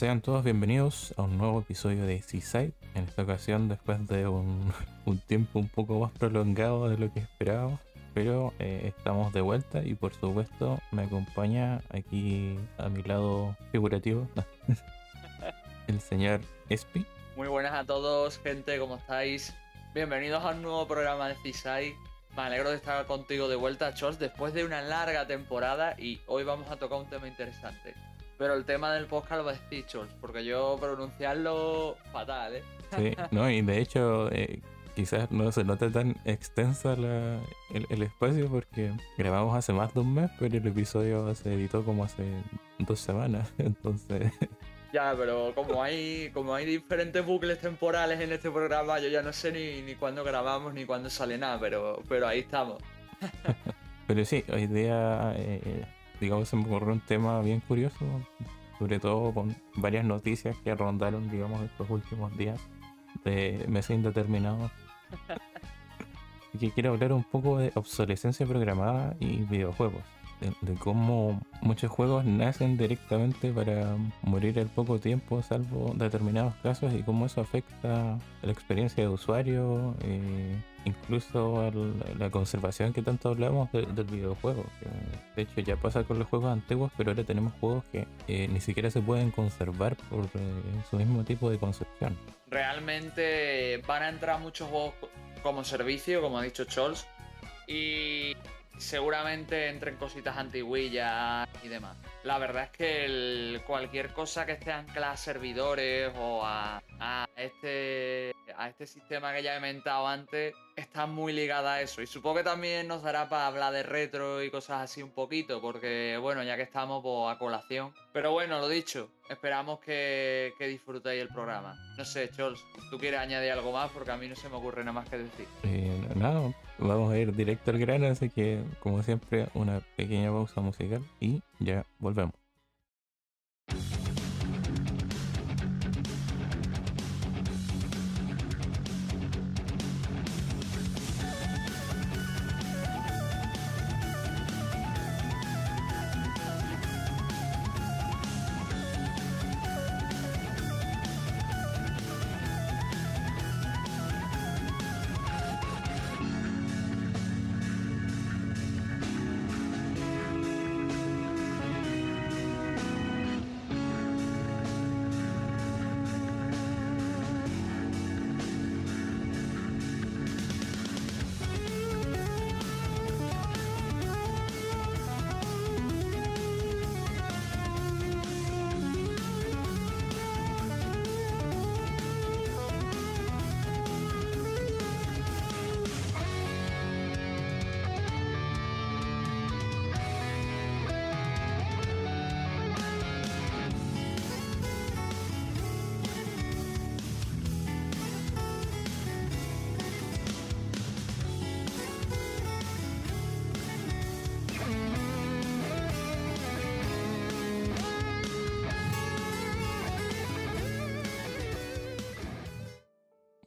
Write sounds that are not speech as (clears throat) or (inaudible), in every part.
Sean todos bienvenidos a un nuevo episodio de Seaside. En esta ocasión, después de un, (laughs) un tiempo un poco más prolongado de lo que esperábamos, pero eh, estamos de vuelta y por supuesto me acompaña aquí a mi lado figurativo (laughs) el señor Espi. Muy buenas a todos, gente, ¿cómo estáis? Bienvenidos a un nuevo programa de Cisai. Me alegro de estar contigo de vuelta, Chols, después de una larga temporada y hoy vamos a tocar un tema interesante. Pero el tema del podcast lo decir Chols, porque yo pronunciarlo fatal, ¿eh? Sí, no, y de hecho eh, quizás no se note tan extensa la, el, el espacio porque grabamos hace más de un mes, pero el episodio se editó como hace dos semanas, (laughs) entonces... Ya, pero como hay, como hay diferentes bucles temporales en este programa, yo ya no sé ni, ni cuándo grabamos ni cuándo sale nada, pero, pero ahí estamos. (laughs) Pero sí, hoy día, eh, digamos, se me ocurrió un tema bien curioso, sobre todo con varias noticias que rondaron, digamos, estos últimos días de meses indeterminados. y (laughs) que quiero hablar un poco de obsolescencia programada y videojuegos. De, de cómo muchos juegos nacen directamente para morir al poco tiempo, salvo determinados casos, y cómo eso afecta la experiencia de usuario, eh, incluso la conservación que tanto hablamos de- del videojuego. de hecho, ya pasa con los juegos antiguos, pero ahora tenemos juegos que eh, ni siquiera se pueden conservar por eh, su mismo tipo de concepción. Realmente van a entrar muchos juegos como servicio, como ha dicho Chols, y seguramente entren cositas antiguillas y demás. La verdad es que el- cualquier cosa que esté anclada a servidores o a, este, a este sistema que ya he mentado antes está muy ligada a eso. Y supongo que también nos dará para hablar de retro y cosas así un poquito, porque bueno, ya que estamos pues, a colación. Pero bueno, lo dicho, esperamos que, que disfrutéis el programa. No sé, Chols, ¿tú quieres añadir algo más? Porque a mí no se me ocurre nada más que decir. Eh, nada, vamos a ir directo al grano, así que como siempre una pequeña pausa musical y ya volvemos.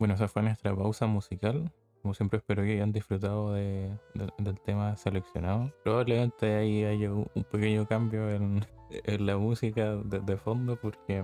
Bueno, esa fue nuestra pausa musical. Como siempre espero que hayan disfrutado de- de- del tema seleccionado. Probablemente ahí haya un pequeño cambio en, (laughs) en la música de, de fondo porque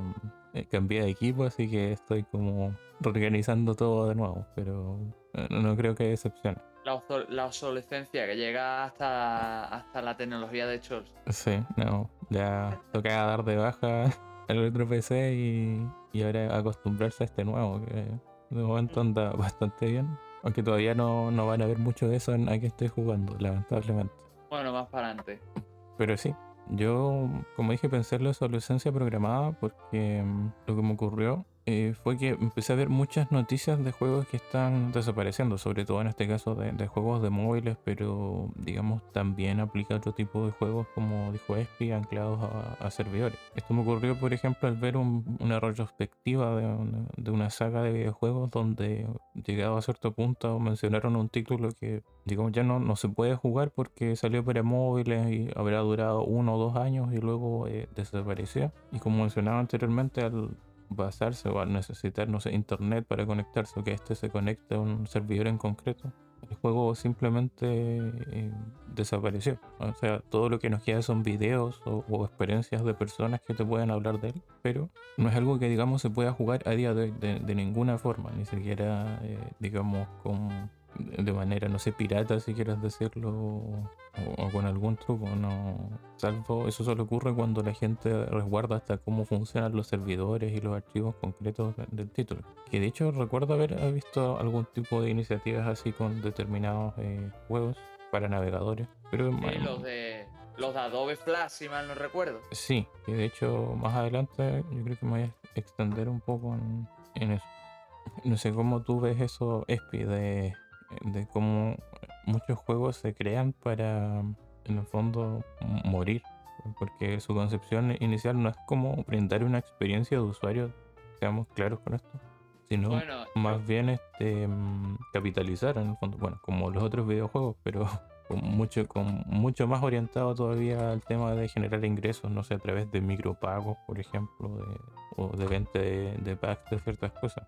eh, cambié de equipo, así que estoy como reorganizando todo de nuevo, pero eh, no, no creo que haya excepciones. La, la obsolescencia que llega hasta, hasta la tecnología de Chols. Sí, no, ya toca dar de baja (laughs) el otro PC y, y ahora acostumbrarse a este nuevo, que de momento anda (laughs) bastante bien. Aunque todavía no, no van a ver mucho de eso en a que estoy jugando, lamentablemente. Bueno, más para adelante. Pero sí, yo, como dije, pensé en la obsolescencia programada porque mm, lo que me ocurrió eh, fue que empecé a ver muchas noticias de juegos que están desapareciendo, sobre todo en este caso de, juegos de móviles, pero digamos también aplica otro tipo de juegos como dijo Espi, anclados a, servidores. Esto me ocurrió, por ejemplo, al ver un- una retrospectiva de una, de una saga de videojuegos donde llegado a cierto punto mencionaron un título que digamos ya no, no se puede jugar porque salió para móviles y habrá durado uno o dos años y luego eh, desapareció. Y como mencionaba anteriormente, al basarse o al necesitar, no sé, internet para conectarse o que este se conecte a un servidor en concreto, el juego simplemente eh, desapareció. O sea, todo lo que nos queda son videos o, experiencias de personas que te pueden hablar de él, pero no es algo que, digamos, se pueda jugar a día de hoy de, ninguna forma, ni siquiera, eh, digamos, con de manera, no sé, pirata, si quieres decirlo, o, con algún truco, no. Salvo, eso solo ocurre cuando la gente resguarda hasta cómo funcionan los servidores y los archivos concretos del título. Que de hecho recuerdo haber visto algún tipo de iniciativas así con determinados eh, juegos para navegadores. Pero los de los de Adobe Flash, si mal no recuerdo. Sí, y de hecho más adelante yo creo que me voy a extender un poco en, en eso. No sé cómo tú ves eso, Espi, de de cómo muchos juegos se crean para, en el fondo, morir. Porque su concepción inicial no es como brindar una experiencia de usuario, seamos claros con esto, sino más bien este mm, capitalizar en el fondo, bueno, como los otros videojuegos, pero (laughs) con mucho, con mucho más orientado todavía al tema de generar ingresos, no sé, a través de micropagos, por ejemplo, o de venta de, de packs de ciertas cosas.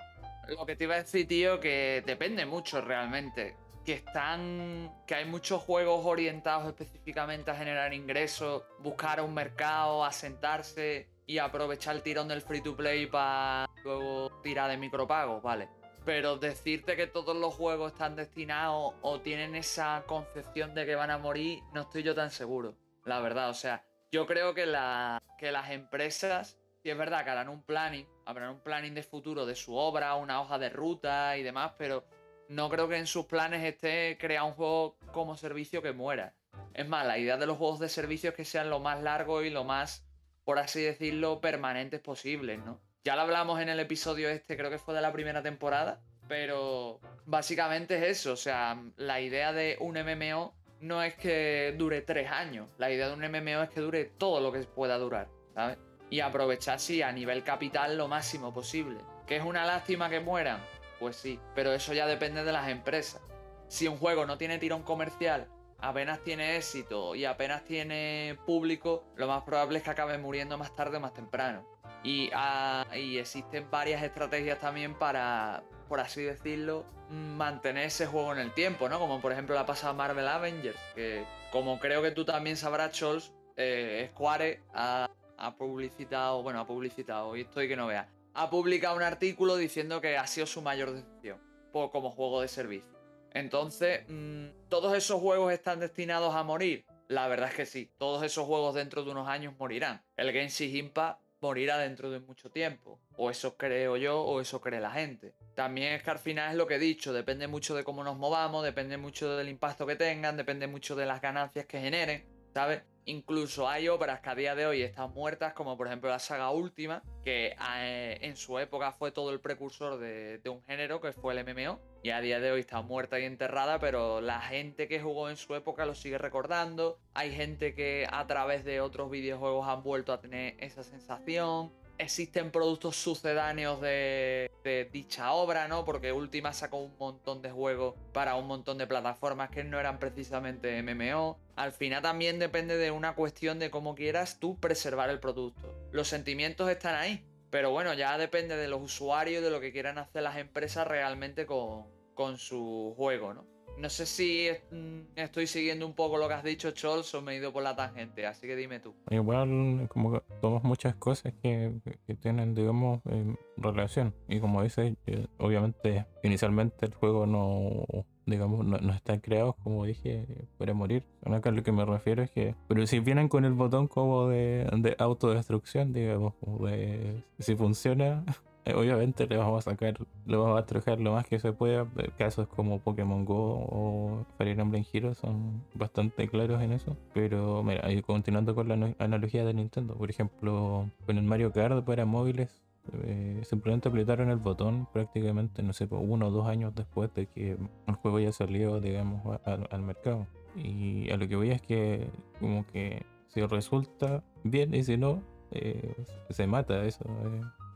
Lo que te iba a decir, tío, que depende mucho realmente. Que están. que hay muchos juegos orientados específicamente a generar ingresos, buscar un mercado, asentarse y aprovechar el tirón del free to play para luego tirar de micropagos, ¿vale? Pero decirte que todos los juegos están destinados o tienen esa concepción de que van a morir, no estoy yo tan seguro. La verdad, o sea, yo creo que, la, que las empresas y es verdad que harán un planning, habrán un planning de futuro de su obra, una hoja de ruta y demás, pero no creo que en sus planes esté crear un juego como servicio que muera. Es más, la idea de los juegos de servicio es que sean lo más largos y lo más, por así decirlo, permanentes posibles, ¿no? Ya lo hablamos en el episodio este, creo que fue de la primera temporada, pero básicamente es eso, o sea, la idea de un MMO no es que dure tres años, la idea de un MMO es que dure todo lo que pueda durar, ¿sabes? Y aprovechar, sí, a nivel capital lo máximo posible. ¿Que es una lástima que mueran? Pues sí, pero eso ya depende de las empresas. Si un juego no tiene tirón comercial, apenas tiene éxito y apenas tiene público, lo más probable es que acabe muriendo más tarde o más temprano. Y, ah, existen varias estrategias también para, por así decirlo, mantener ese juego en el tiempo, ¿no? Como por ejemplo la pasada Marvel Avengers, que como creo que tú también sabrás, Chols, eh, Square ha ha publicitado, bueno, ha publicitado, y estoy que no vea, ha publicado un artículo diciendo que ha sido su mayor decepción como juego de servicio. Entonces, mm, ¿todos esos juegos están destinados a morir? La verdad es que sí, todos esos juegos dentro de unos años morirán. El Genshin Impact morirá dentro de mucho tiempo. O eso creo yo, o eso cree la gente. También es que al final es lo que he dicho, depende mucho de cómo nos movamos, depende mucho del impacto que tengan, depende mucho de las ganancias que generen, ¿sabes? Incluso hay obras que a día de hoy están muertas, como por ejemplo la saga Última, que eh, en su época fue todo el precursor de, un género que fue el MMO, y a día de hoy está muerta y enterrada, pero la gente que jugó en su época lo sigue recordando. Hay gente que a través de otros videojuegos han vuelto a tener esa sensación existen productos sucedáneos de, dicha obra, ¿no? Porque Ultima sacó un montón de juegos para un montón de plataformas que no eran precisamente MMO. Al final también depende de una cuestión de cómo quieras tú preservar el producto. Los sentimientos están ahí, pero bueno, ya depende de los usuarios, de lo que quieran hacer las empresas realmente con, con su juego, ¿no? No sé si mm, estoy siguiendo un poco lo que has dicho, Chols, o me he ido por la tangente, así que dime tú. Igual, como que muchas cosas que, tienen, digamos, eh, relación. Y como dices, eh, obviamente, inicialmente el juego no, digamos, no, está creado, como dije, para morir. Acá lo que me refiero es que, pero si vienen con el botón como de, de autodestrucción, digamos, de si funciona, eh, (laughs) obviamente le vamos a sacar, le vamos a trojar lo más que se pueda. Casos como Pokémon Go o Fire Emblem Heroes son bastante claros en eso. Pero mira, continuando con la analogía de Nintendo, por ejemplo, con el Mario Kart para móviles. Eh, simplemente apretaron el botón prácticamente, no sé, uno o dos años después de que el juego ya salió, digamos, al mercado. Y a lo que voy es que, como que si resulta bien y si no, eh, se mata eso.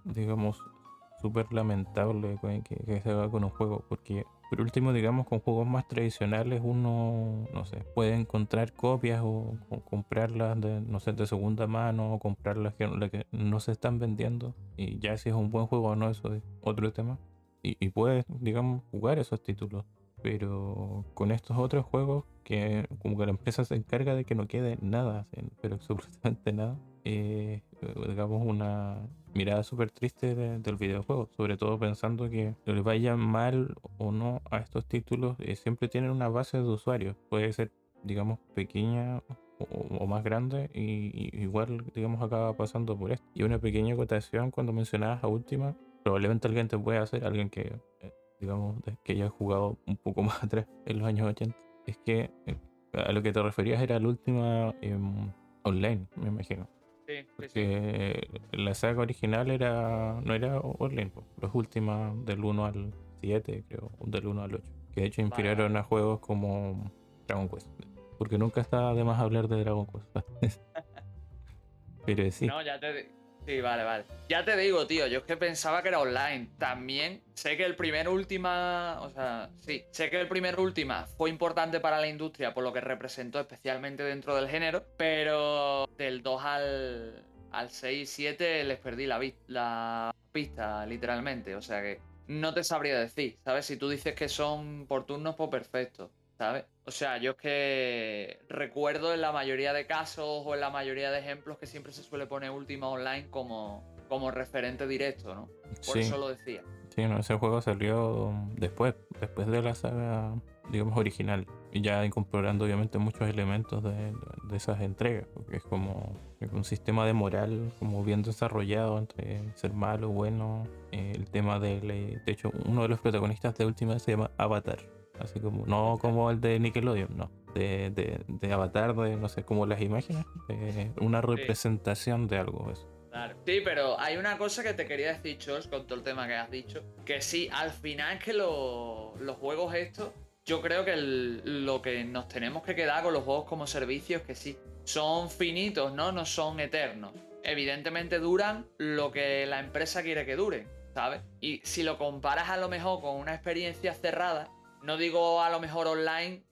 digamos, súper lamentable que, se haga con un juego, porque por último, digamos, con juegos más tradicionales uno, no sé, puede encontrar copias o, comprarlas de, no sé, de segunda mano o comprarlas que, que no se están vendiendo y ya si es un buen juego o no, eso es otro tema. Y, y puedes, digamos, jugar esos títulos. Pero con estos otros juegos, que como que la empresa se encarga de que no quede nada, pero (laughs) absolutamente nada, eh, digamos una mirada súper triste del videojuego, sobre todo pensando que les vaya mal o no a estos títulos, eh, siempre tienen una base de usuarios, puede ser digamos pequeña o, más grande y, igual digamos acaba pasando por esto. Y una pequeña acotación cuando mencionabas a última, probablemente alguien te puede hacer, alguien que eh, digamos que haya jugado un poco (laughs) más atrás en los años 80, es que eh, a lo que te referías era la última em, online, me imagino. Sí, Porque la saga original era no era online, las últimas del 1 al 7, creo, del 1 al 8. Que de hecho inspiraron a juegos como Dragon Quest. Porque nunca está de más hablar de Dragon Quest. (laughs) Pero sí. No, ya te, Sí, vale, vale. Ya te digo, tío, yo es que pensaba que era online. También sé que el primer última, o sea, sí, sé que el primer última fue importante para la industria por lo que representó especialmente dentro del género, pero del 2 al, al 6 y 7 les perdí la, la pista, literalmente. O sea que no te sabría decir, ¿sabes? Si tú dices que son por turnos, pues perfecto. ¿sabes? O sea, yo es que recuerdo en la mayoría de casos o en la mayoría de ejemplos que siempre se suele poner Última Online como, como referente directo, ¿no? Por eso lo decía. Sí, no, ese juego salió después, después de la saga, digamos, original. Y ya incorporando obviamente muchos elementos de, esas entregas, porque es como un sistema de moral como bien desarrollado entre ser malo, bueno. Eh, el tema del... De hecho, uno de los protagonistas de Última se llama Avatar Así como, no como el de Nickelodeon, no. De, de, de Avatar, de no sé, como las imágenes. una representación de algo, eso. Claro. Sí, pero hay una cosa que te quería decir, Chos, con todo el tema que has dicho. Que sí, al final es que los juegos estos, yo creo que lo que nos tenemos que quedar con los juegos como servicios, que sí, son finitos, ¿no? No son eternos. Evidentemente duran lo que la empresa quiere que duren, ¿sabes? Y si lo comparas a lo mejor con una experiencia cerrada, no digo a lo mejor online,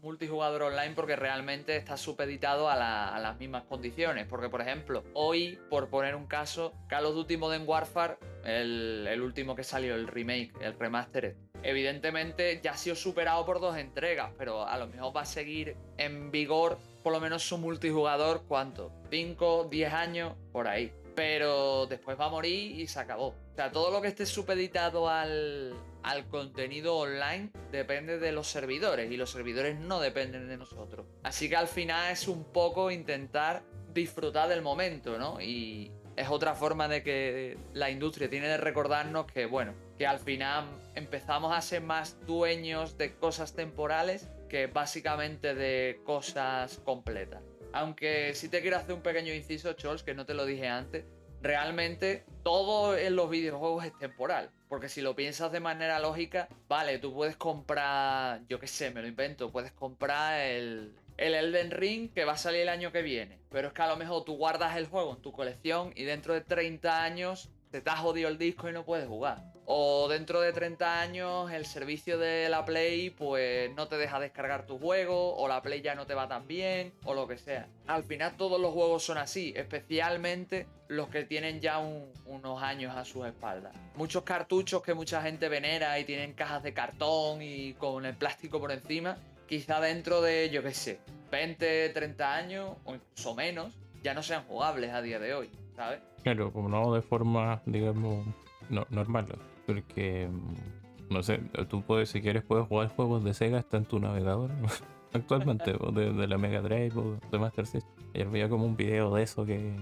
multijugador online, porque realmente está supeditado a, las mismas condiciones. Porque, por ejemplo, hoy, por poner un caso, Call of Duty Modern Warfare, el, último que salió, el remake, el remastered, evidentemente ya ha sido superado por dos entregas, pero a lo mejor va a seguir en vigor por lo menos su multijugador, ¿cuánto? ¿5, 10 años? Por ahí. Pero después va a morir y se acabó. O sea, todo lo que esté supeditado al, al contenido online depende de los servidores y los servidores no dependen de nosotros. Así que al final es un poco intentar disfrutar del momento, ¿no? Y es otra forma de que la industria tiene de recordarnos que, bueno, que al final empezamos a ser más dueños de cosas temporales que básicamente de cosas completas. Aunque sí te quiero hacer un pequeño inciso, Chols, que no te lo dije antes, realmente todo en los videojuegos es temporal. Porque si lo piensas de manera lógica, vale, tú puedes comprar, yo qué sé, me lo invento, puedes comprar el, el Elden Ring que va a salir el año que viene. Pero es que a lo mejor tú guardas el juego en tu colección y dentro de 30 años te has jodido el disco y no puedes jugar. O dentro de 30 años el servicio de la Play pues no te deja descargar tu juego, o la Play ya no te va tan bien, o lo que sea. Al final todos los juegos son así, especialmente los que tienen ya unos años a sus espaldas. Muchos cartuchos que mucha gente venera y tienen cajas de cartón y con el plástico por encima, quizá dentro de, yo qué sé, 20, 30 años o incluso menos, ya no sean jugables a día de hoy, ¿sabes? Claro, como no de forma, digamos, no, normal. Porque, mm, no sé, tú puedes, si quieres, puedes jugar juegos de Sega hasta en tu navegador. (laughs) Actualmente, (laughs) de, la Mega Drive o de Master System. Y había como un video de eso que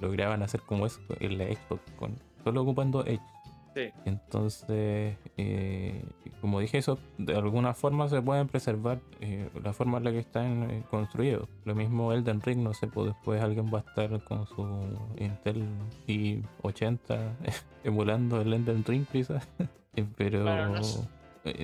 lograban hacer como eso en la Xbox, con, solo ocupando Edge. Entonces, eh, como dije, eso de alguna forma se pueden preservar eh, la forma en la que están eh, construidos. Lo mismo Elden Ring, no sé, pues después alguien va a estar con su Intel i80 (laughs) emulando el Elden Ring, quizás. (laughs) Pero,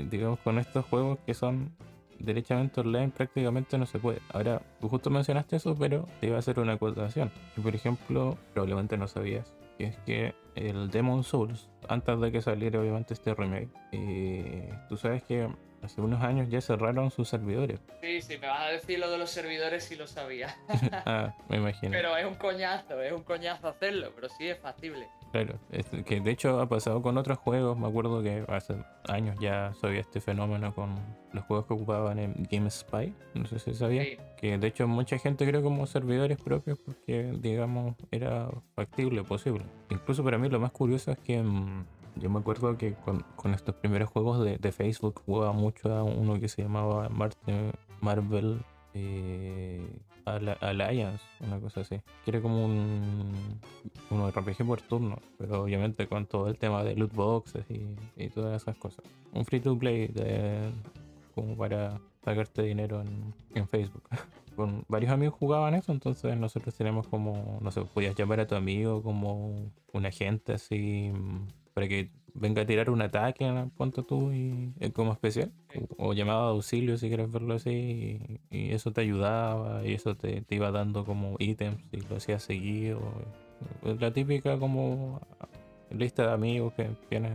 digamos, con estos juegos que son derechamente online prácticamente no se puede. Ahora, tú justo mencionaste eso, pero te iba a hacer una acotación. Yo, por ejemplo, probablemente no sabías, que es que el Demon Souls, antes de que saliera obviamente este remake, eh, tú sabes que hace unos años ya cerraron sus servidores. Sí, sí, me vas a decir lo de los servidores si lo sabía. (laughs) ah, me imagino. Pero es un coñazo, es un coñazo hacerlo, pero sí es factible. Claro, que de hecho ha pasado con otros juegos. Me acuerdo que hace años ya sabía este fenómeno con los juegos que ocupaban en GameSpy. No sé si sabía. Que de hecho mucha gente creo como servidores propios porque, digamos, era factible, posible. Incluso para mí lo más curioso es que mm, yo me acuerdo que con, estos primeros juegos de, de, Facebook jugaba mucho a uno que se llamaba Marvel eh, Alliance, una cosa así. Quiere como un, un RPG por turno, pero obviamente con todo el tema de loot boxes y, todas esas cosas. Un free to play de, como para sacarte dinero en, en Facebook. (laughs) con varios amigos jugaban eso, entonces nosotros tenemos como, no sé, podías llamar a tu amigo como un agente así para que venga a tirar un ataque, en punto tú, y como especial. O, llamado a auxilio si quieres verlo así. Y, eso te ayudaba y eso te, iba dando como ítems y lo hacías seguido. La típica como lista de amigos que tienes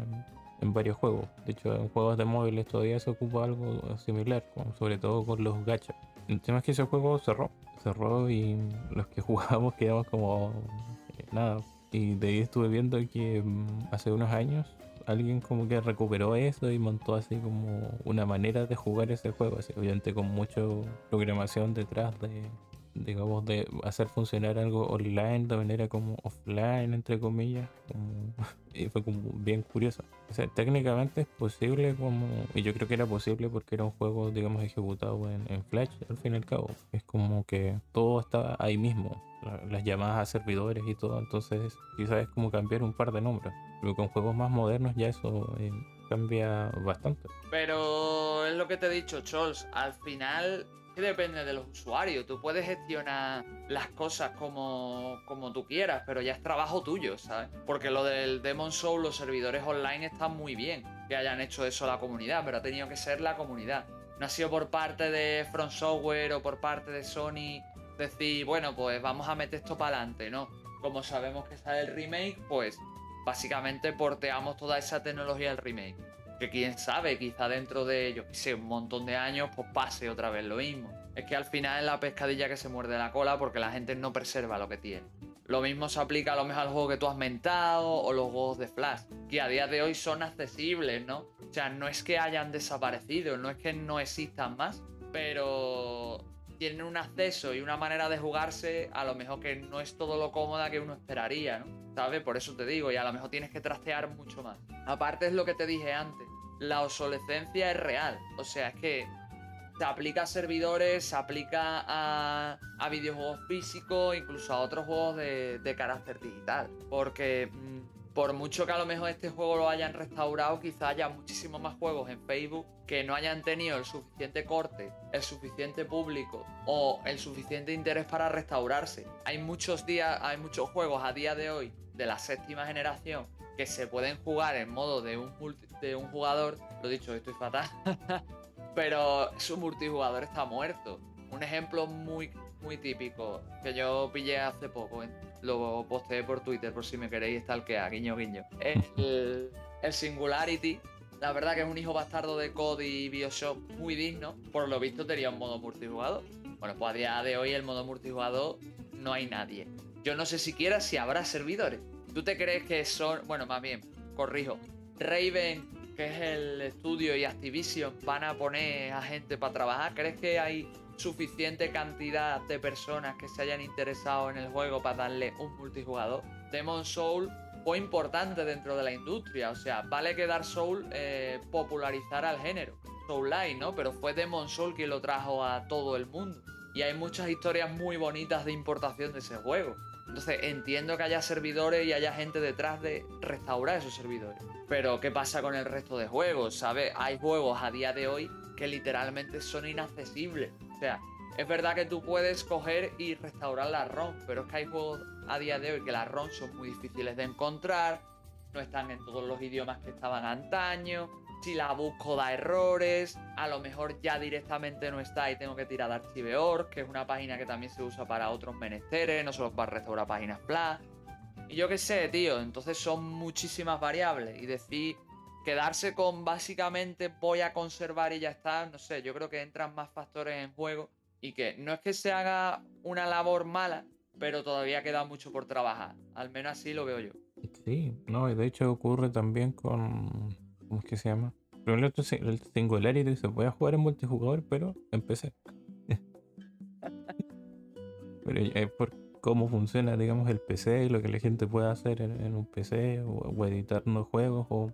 en varios juegos. De hecho, en juegos de móviles todavía se ocupa algo similar, sobre todo con los gachas. El tema es que ese juego cerró. Cerró y los que (laughs) jugábamos quedamos como eh, nada. Y de ahí estuve viendo que mm, hace unos años alguien como que recuperó eso y montó así como una manera de jugar ese juego, así obviamente con mucha programación detrás de, digamos, de hacer funcionar algo online de manera como offline, entre comillas, (laughs) y fue como bien curioso. O sea, técnicamente es posible como, y yo creo que era posible porque era un juego, digamos, ejecutado en, en Flash, al fin y al cabo. Es como que todo estaba ahí mismo las llamadas a servidores y todo, entonces quizás es como cambiar un par de nombres. Pero con juegos más modernos ya eso eh, cambia bastante. Pero es lo que te he dicho, Chols, al final depende de los usuarios. Tú puedes gestionar las cosas como, como tú quieras, pero ya es trabajo tuyo, ¿sabes? Porque lo del Demon Soul, los servidores online están muy bien que hayan hecho eso la comunidad, pero ha tenido que ser la comunidad. No ha sido por parte de Front Software o por parte de Sony decir, bueno, pues vamos a meter esto para adelante, ¿no? Como sabemos que sale el remake, pues básicamente porteamos toda esa tecnología al remake. Que quién sabe, quizá dentro de, yo qué sé, un montón de años, pues pase otra vez lo mismo. Es que al final es la pescadilla que se muerde la cola porque la gente no preserva lo que tiene. Lo mismo se aplica a lo mejor al juego que tú has mentado o los juegos de Flash, que a día de hoy son accesibles, ¿no? O sea, no es que hayan desaparecido, no es que no existan más, pero tienen un acceso y una manera de jugarse a lo mejor que no es todo lo cómoda que uno esperaría, ¿no? ¿Sabes? Por eso te digo, y a lo mejor tienes que trastear mucho más. Aparte es lo que te dije antes, la obsolescencia es real, o sea, es que se aplica a servidores, se aplica a, a videojuegos físicos, incluso a otros juegos de, de carácter digital, porque... Mm, por mucho que a lo mejor este juego lo hayan restaurado, quizá haya muchísimos más juegos en Facebook que no hayan tenido el suficiente corte, el suficiente público o el suficiente interés para restaurarse. Hay muchos días, hay muchos juegos a día de hoy de la séptima generación que se pueden jugar en modo de un, de un jugador. Lo dicho, estoy fatal. (laughs) pero su multijugador está muerto. Un ejemplo muy, muy típico que yo pillé hace poco lo posteé por Twitter por si me queréis stalkear, guiño guiño. El, el Singularity, la verdad que es un hijo bastardo de COD y Bioshock muy digno. Por lo visto tenía un modo multijugador. Bueno, pues a día de hoy el modo multijugador no hay nadie. Yo no sé siquiera si habrá servidores. ¿Tú te crees que son, bueno, más bien, corrijo, Raven, que es el estudio y Activision, van a poner a gente para trabajar? ¿Crees que hay suficiente cantidad de personas que se hayan interesado en el juego para darle un multijugador. Demon Soul fue importante dentro de la industria, o sea, vale que Dark Soul eh, popularizara el género, Soul Light, ¿no? Pero fue Demon Soul quien lo trajo a todo el mundo. Y hay muchas historias muy bonitas de importación de ese juego. Entonces entiendo que haya servidores y haya gente detrás de restaurar esos servidores. Pero ¿qué pasa con el resto de juegos? ¿Sabes? Hay juegos a día de hoy que literalmente son inaccesibles. O sea, es verdad que tú puedes coger y restaurar la ROM, pero es que hay juegos a día de hoy que las ROM son muy difíciles de encontrar, no están en todos los idiomas que estaban antaño, si la busco da errores, a lo mejor ya directamente no está y tengo que tirar de Archive.org, que es una página que también se usa para otros menesteres, no solo para restaurar páginas Flash. Y yo qué sé, tío, entonces son muchísimas variables. Y decir quedarse con básicamente voy a conservar y ya está, no sé, yo creo que entran más factores en juego y que no es que se haga una labor mala, pero todavía queda mucho por trabajar, al menos así lo veo yo. Sí, no, y de hecho ocurre también con. ¿Cómo es que se llama? Primero el Singularity se puede jugar en multijugador, pero en PC. (laughs) pero es por cómo funciona, digamos, el PC y lo que la gente puede hacer en, un PC o, editar unos juegos. O...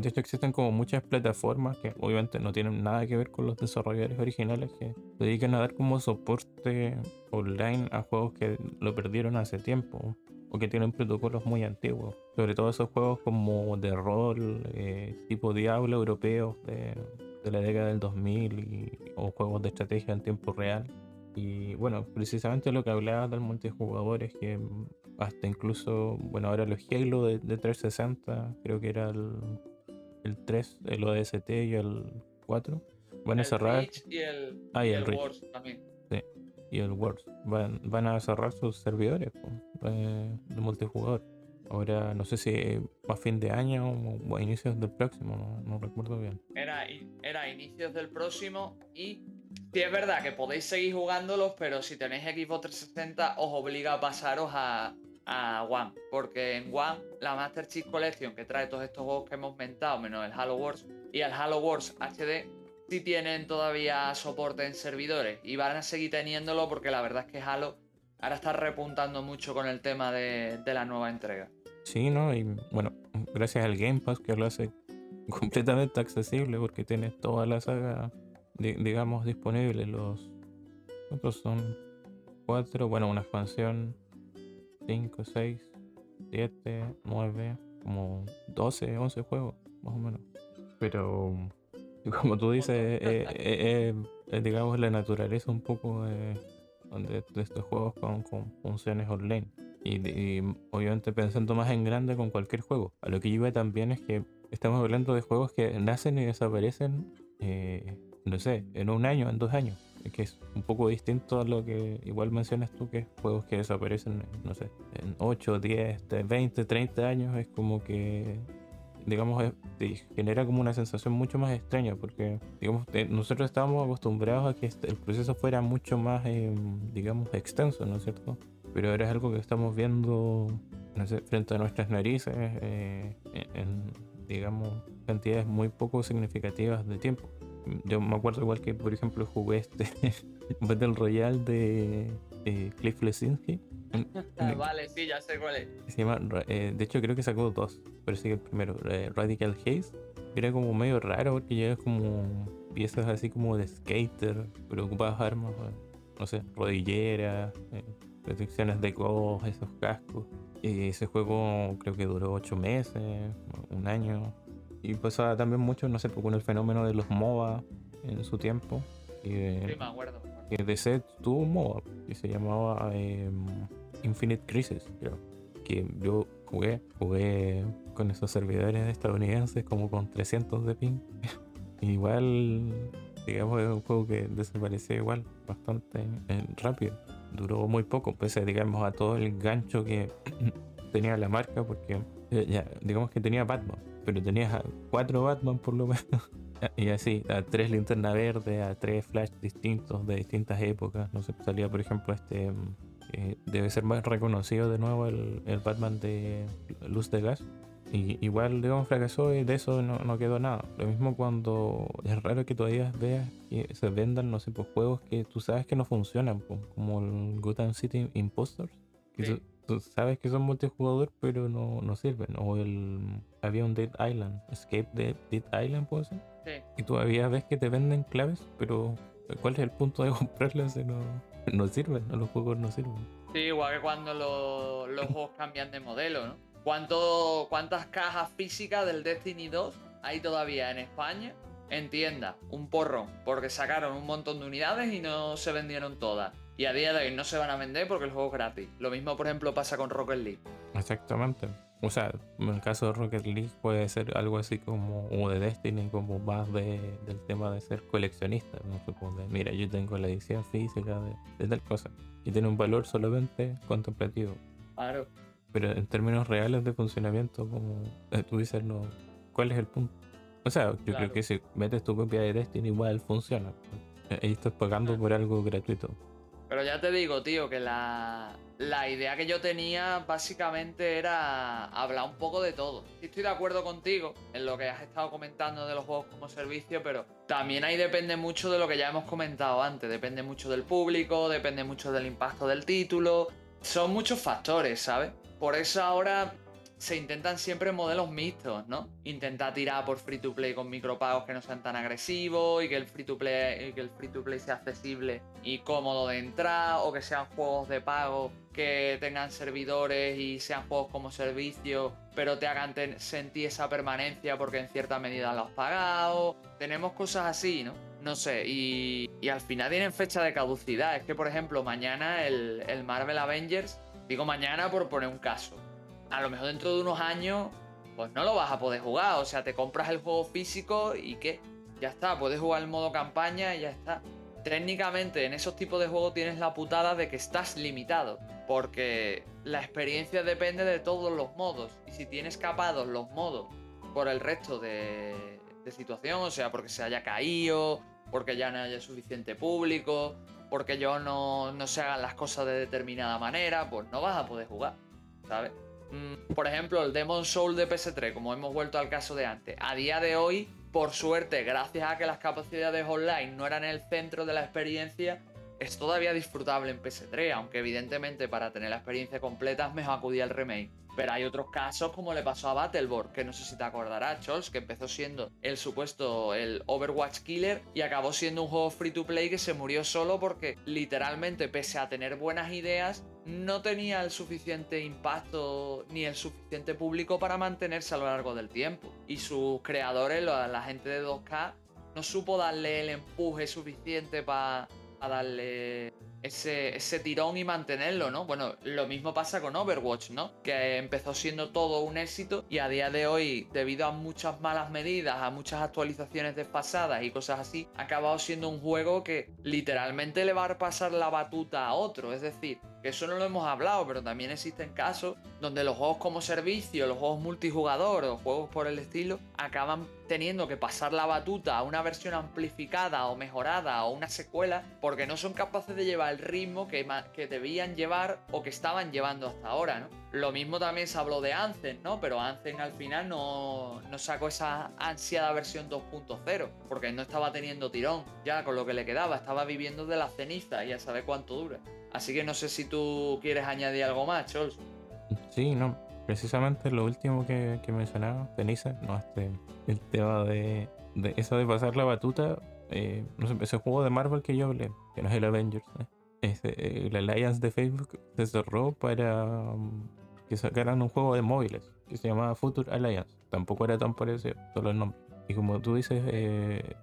De hecho, existen como muchas plataformas que obviamente no tienen nada que ver con los desarrolladores originales que se dedican a dar como soporte online a juegos que lo perdieron hace tiempo o que tienen protocolos muy antiguos. Sobre todo esos juegos como de rol, eh, tipo Diablo europeos de, la década del 2000 o juegos de estrategia en tiempo real. Y bueno, precisamente lo que hablaba del multijugador es que hasta incluso, bueno, ahora los Halo de, 360, creo que era el, el 3, el ODST y el 4, van a cerrar. y el, ah, y el, Wars también. Sí, y el Wars. Van, van a cerrar sus servidores de multijugador. Ahora no sé si a fin de año o a inicios del próximo, no, recuerdo bien. Era, era inicios del próximo y sí es verdad que podéis seguir jugándolos, pero si tenéis Xbox 360 os obliga a pasaros a, a One. Porque en One la Master Chief Collection que trae todos estos juegos que hemos mentado, menos el Halo Wars y el Halo Wars HD, sí tienen todavía soporte en servidores y van a seguir teniéndolo porque la verdad es que Halo ahora está repuntando mucho con el tema de, la nueva entrega. Sí, ¿no? Y bueno, gracias al Game Pass que lo hace (laughs) completamente accesible porque tienes toda la saga, digamos, disponible. Los. ¿Cuántos son? Cuatro, bueno, una expansión. Cinco, seis, siete, nueve, como 12, 11 juegos, más o menos. Pero, (laughs) como tú dices, eh, eh, eh, digamos, la naturaleza un poco de de, estos juegos con, funciones online. Y, obviamente pensando más en grande con cualquier juego. A lo que yo iba también es que estamos hablando de juegos que nacen y desaparecen, eh, no sé, en un año, en dos años. Que es un poco distinto a lo que igual mencionas tú, que es juegos que desaparecen, no sé, en 8, 10, 20, 30 años. Es como que digamos, genera como una sensación mucho más extraña, porque, digamos, nosotros estábamos acostumbrados a que este, el proceso fuera mucho más, em, digamos, extenso, ¿no es cierto? Pero ahora es algo que estamos viendo, frente a nuestras narices, eh, en, digamos, cantidades muy poco significativas de tiempo. Yo me acuerdo igual que, por ejemplo, jugué este (laughs) Battle Royale de eh, Cliff Lesinski vale, sí, ya sé cuál es. Se llama, eh, de hecho, creo que sacó dos. Pero sí que el primero, eh, Radical Haze. Era como medio raro porque llevas como piezas así como de skater, pero ocupadas armas, no sé, rodilleras, protecciones de codos, esos cascos. Ese juego creo que duró ocho meses, un año. Y pasaba también mucho, no sé, con el fenómeno de los MOBA en su tiempo. Y sí, me acuerdo. Que DC tuvo un MOBA que se llamaba em, Infinite Crisis, creo. Que yo jugué, jugué con esos servidores estadounidenses como con 300 de ping. (laughs) igual, digamos, es un juego que desapareció igual bastante eh, rápido. Duró muy poco, pese, digamos, a todo el gancho que (clears throat) tenía la marca, porque eh, ya, digamos que tenía Batman, pero tenías cuatro Batman por lo menos. (laughs) Y así, a tres linternas verdes, a tres flash distintos de distintas épocas. No sé, salía por ejemplo este mm, eh, debe ser más reconocido de nuevo el, Batman de Luz de Gas. Y igual, digamos, fracasó y de eso no, quedó nada. Lo mismo cuando es raro que todavía veas que se vendan, no sé, pues juegos que tú sabes que no funcionan, como el Gotham City Impostors. Que tú, sabes que son multijugador, pero no, no sirven. O el. Había un Dead Island, Escape de Dead Island, puede ser. Y todavía ves que te venden claves, pero ¿cuál es el punto de (laughs) comprarlas si no, no sirven, los juegos no sirven. Sí, igual que cuando los juegos cambian de modelo, ¿no? ¿Cuánto, ¿Cuántas cajas físicas del Destiny 2 hay todavía en España? En tienda, un porrón, porque sacaron un montón de unidades y no se vendieron todas. Y a día de hoy no se van a vender porque el juego es gratis. Lo mismo, por ejemplo, pasa con Rocket League. Exactamente. O sea, en el caso de Rocket League puede ser algo así como, o de Destiny, como más de, del tema de ser coleccionista. ¿no? mira, yo tengo la edición física de, tal cosa. Y tiene un valor solamente contemplativo. Claro. Pero en términos reales de funcionamiento, como eh, tú dices, no, ¿cuál es el punto? O sea, yo creo que si metes tu copia de Destiny igual funciona. Ahí estás pagando por algo gratuito. Pero ya te digo, tío, que la, la idea que yo tenía básicamente era hablar un poco de todo. Estoy de acuerdo contigo en lo que has estado comentando de los juegos como servicio, pero también ahí depende mucho de lo que ya hemos comentado antes. Depende mucho del público, depende mucho del impacto del título. Son muchos factores, ¿sabes? Por eso ahora se intentan siempre modelos mixtos, ¿no? Intenta tirar por free to play con micropagos que no sean tan agresivos y que el free to play, que el free to play sea accesible y cómodo de entrar, o que sean juegos de pago que tengan servidores y sean juegos como servicio, pero te hagan sentir esa permanencia porque en cierta medida lo has pagado. Tenemos cosas así, ¿no? No sé, y, al final tienen fecha de caducidad. Es que, por ejemplo, mañana el Marvel Avengers, digo mañana por poner un caso, a lo mejor dentro de unos años, pues no lo vas a poder jugar. O sea, te compras el juego físico y ¿qué? Ya está, puedes jugar el modo campaña y ya está. Técnicamente en esos tipos de juegos tienes la putada de que estás limitado. Porque la experiencia depende de todos los modos. Y si tienes capados los modos por el resto de, de situación, o sea, porque se haya caído, porque ya no haya suficiente público, porque yo no, no se hagan las cosas de determinada manera, pues no vas a poder jugar, ¿sabes? Mm, por ejemplo, el Demon Soul de PS3, como hemos vuelto al caso de antes, a día de hoy, por suerte, gracias a que las capacidades online no eran el centro de la experiencia, es todavía disfrutable en PS3, aunque evidentemente para tener la experiencia completa es mejor acudir al remake. Pero hay otros casos como le pasó a Battleborn, que no sé si te acordarás, Chols, que empezó siendo el supuesto el Overwatch Killer y acabó siendo un juego free to play que se murió solo porque literalmente, pese a tener buenas ideas, no tenía el suficiente impacto ni el suficiente público para mantenerse a lo largo del tiempo. Y sus creadores, la, gente de 2K, no supo darle el empuje suficiente para darle ese, tirón y mantenerlo, ¿no? Bueno, lo mismo pasa con Overwatch, ¿no? Que empezó siendo todo un éxito y a día de hoy, debido a muchas malas medidas, a muchas actualizaciones desfasadas y cosas así, ha acabado siendo un juego que literalmente le va a pasar la batuta a otro. Es decir, eso no lo hemos hablado, pero también existen casos donde los juegos como servicio, los juegos multijugador o juegos por el estilo, acaban teniendo que pasar la batuta a una versión amplificada o mejorada o una secuela porque no son capaces de llevar el ritmo que, que debían llevar o que estaban llevando hasta ahora, ¿no? Lo mismo también se habló de Anzen, ¿no? Pero Anzen al final no, no sacó esa ansiada versión 2.0 porque no estaba teniendo tirón ya con lo que le quedaba, estaba viviendo de la ceniza y ya sabe cuánto dura. Así que no sé si tú quieres añadir algo más, Chols. Sí, no. Precisamente lo último que, mencionaba, ceniza, no, este, el tema de, eso de pasar la batuta, eh, no sé, ese juego de Marvel que yo hablé, que no es el Avengers, ¿eh? este, el Alliance de Facebook se cerró para um, que sacaran un juego de móviles que se llamaba Future Alliance. Tampoco era tan parecido, solo el nombre. Y como tú dices, eh,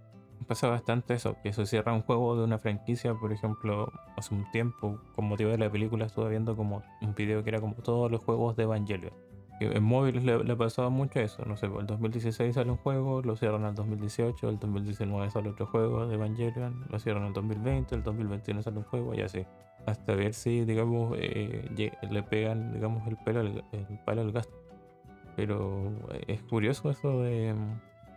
pasa bastante eso, que se cierra un juego de una franquicia, por ejemplo, hace un tiempo, con motivo de la película, estuve viendo como un video que era como todos los juegos de Evangelion. En móviles le, le pasaba mucho eso, no sé, el 2016 sale un juego, lo cierran al 2018, el 2019 sale otro juego de Evangelion, lo cierran al 2020, el 2021 sale un juego y así. Hasta ver si, digamos, eh, le pegan, digamos, el, pelo, el, palo al gasto. Pero es curioso eso de,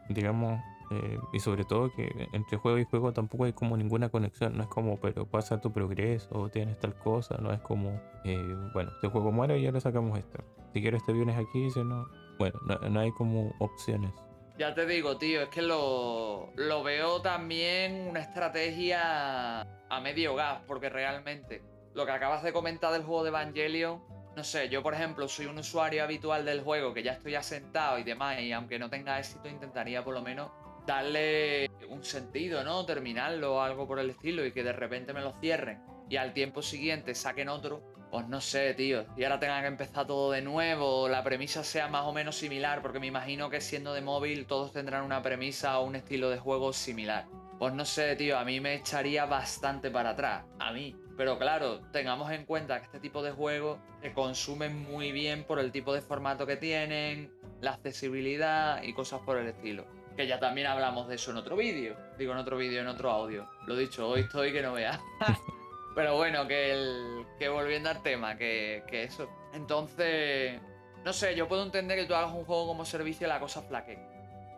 digamos, eh, y sobre todo que entre juego y juego tampoco hay como ninguna conexión. No es como, pero pasa tu progreso tienes tal cosa. No es como, eh, bueno, este juego muere y le sacamos esto. Si quieres te vienes aquí, si no. Bueno, no, hay como opciones. Ya te digo, tío, es que lo, lo veo también una estrategia a medio gas, porque realmente lo que acabas de comentar del juego de Evangelion no sé, yo por ejemplo soy un usuario habitual del juego que ya estoy asentado y demás, y aunque no tenga éxito, intentaría por lo menos darle un sentido, ¿no? Terminarlo o algo por el estilo y que de repente me lo cierren y al tiempo siguiente saquen otro, pues no sé, tío. Y ahora tengan que empezar todo de nuevo, la premisa sea más o menos similar, porque me imagino que siendo de móvil todos tendrán una premisa o un estilo de juego similar. Pues no sé, tío, a mí me echaría bastante para atrás, a mí. Pero claro, tengamos en cuenta que este tipo de juegos se consumen muy bien por el tipo de formato que tienen, la accesibilidad y cosas por el estilo que ya también hablamos de eso en otro vídeo. Digo, en otro vídeo, en otro audio. Lo dicho, hoy estoy que no vea. (laughs) Pero bueno, que, el, que volviendo al tema, que, que, eso. Entonces, no sé, yo puedo entender que tú hagas un juego como servicio y la cosa flaque,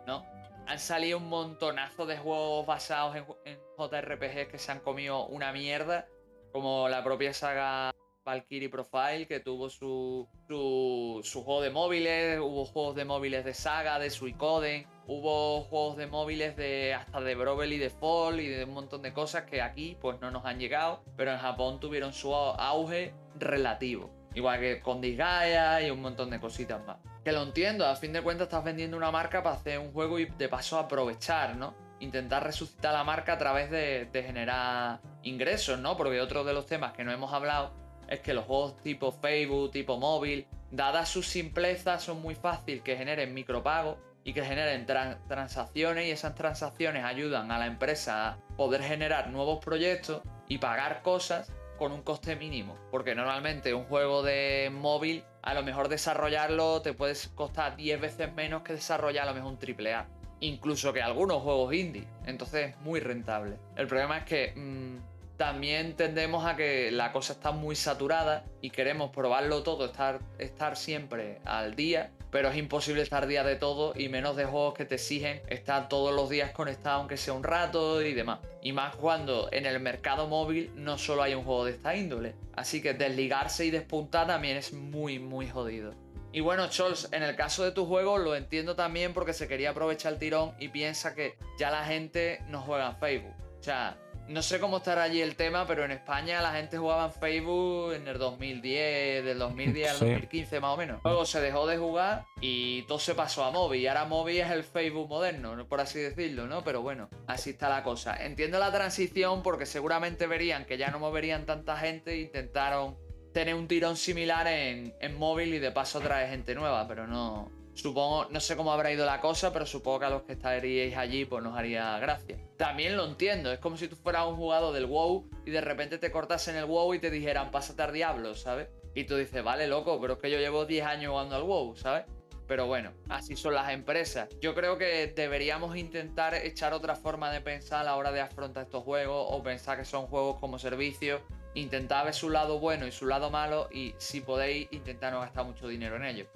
¿no? Han salido un montonazo de juegos basados en, en JRPGs que se han comido una mierda como la propia saga Valkyrie Profile, que tuvo su, su, juego de móviles, hubo juegos de móviles de saga, de Suicoden, hubo juegos de móviles de hasta de Brovely de Fall y de un montón de cosas que aquí pues no nos han llegado, pero en Japón tuvieron su auge relativo. Igual que con Disgaea y un montón de cositas más. Que lo entiendo, a fin de cuentas estás vendiendo una marca para hacer un juego y de paso aprovechar, ¿no? Intentar resucitar la marca a través de, generar ingresos, ¿no? Porque otro de los temas que no hemos hablado es que los juegos tipo Facebook, tipo móvil, dadas su simpleza, son muy fácil que generen micropagos y que generen transacciones y esas transacciones ayudan a la empresa a poder generar nuevos proyectos y pagar cosas con un coste mínimo. Porque normalmente un juego de móvil, a lo mejor desarrollarlo te puede costar 10 veces menos que desarrollar a lo mejor un AAA. Incluso que algunos juegos indie. Entonces es muy rentable. El problema es que mm, también tendemos a que la cosa está muy saturada y queremos probarlo todo, estar, estar siempre al día, pero es imposible estar día de todo y menos de juegos que te exigen estar todos los días conectado aunque sea un rato y demás. Y más cuando en el mercado móvil no solo hay un juego de esta índole. Así que desligarse y despuntar también es muy muy jodido. Y bueno, Chols, en el caso de tu juego lo entiendo también porque se quería aprovechar el tirón y piensa que ya la gente no juega en Facebook. O sea, no sé cómo estará allí el tema, pero en España la gente jugaba en Facebook en el 2010, del 2010 al 2015 más o menos. Luego se dejó de jugar y todo se pasó a móvil. Y ahora móvil es el Facebook moderno, por así decirlo, ¿no? Pero bueno, así está la cosa. Entiendo la transición porque seguramente verían que ya no moverían tanta gente e intentaron tener un tirón similar en, en móvil y de paso traer gente nueva, pero no, Supongo, no sé cómo habrá ido la cosa, pero supongo que a los que estaríais allí pues nos haría gracia. También lo entiendo, es como si tú fueras un jugador del WoW y de repente te cortas en el WoW y te dijeran pásate al diablo, ¿sabes? Y tú dices, vale, loco, pero es que yo llevo 10 años jugando al WoW, ¿sabes? Pero bueno, así son las empresas. Yo creo que deberíamos intentar echar otra forma de pensar a la hora de afrontar estos juegos o pensar que son juegos como servicio. Intentar ver su lado bueno y su lado malo y si podéis intentar no gastar mucho dinero en ello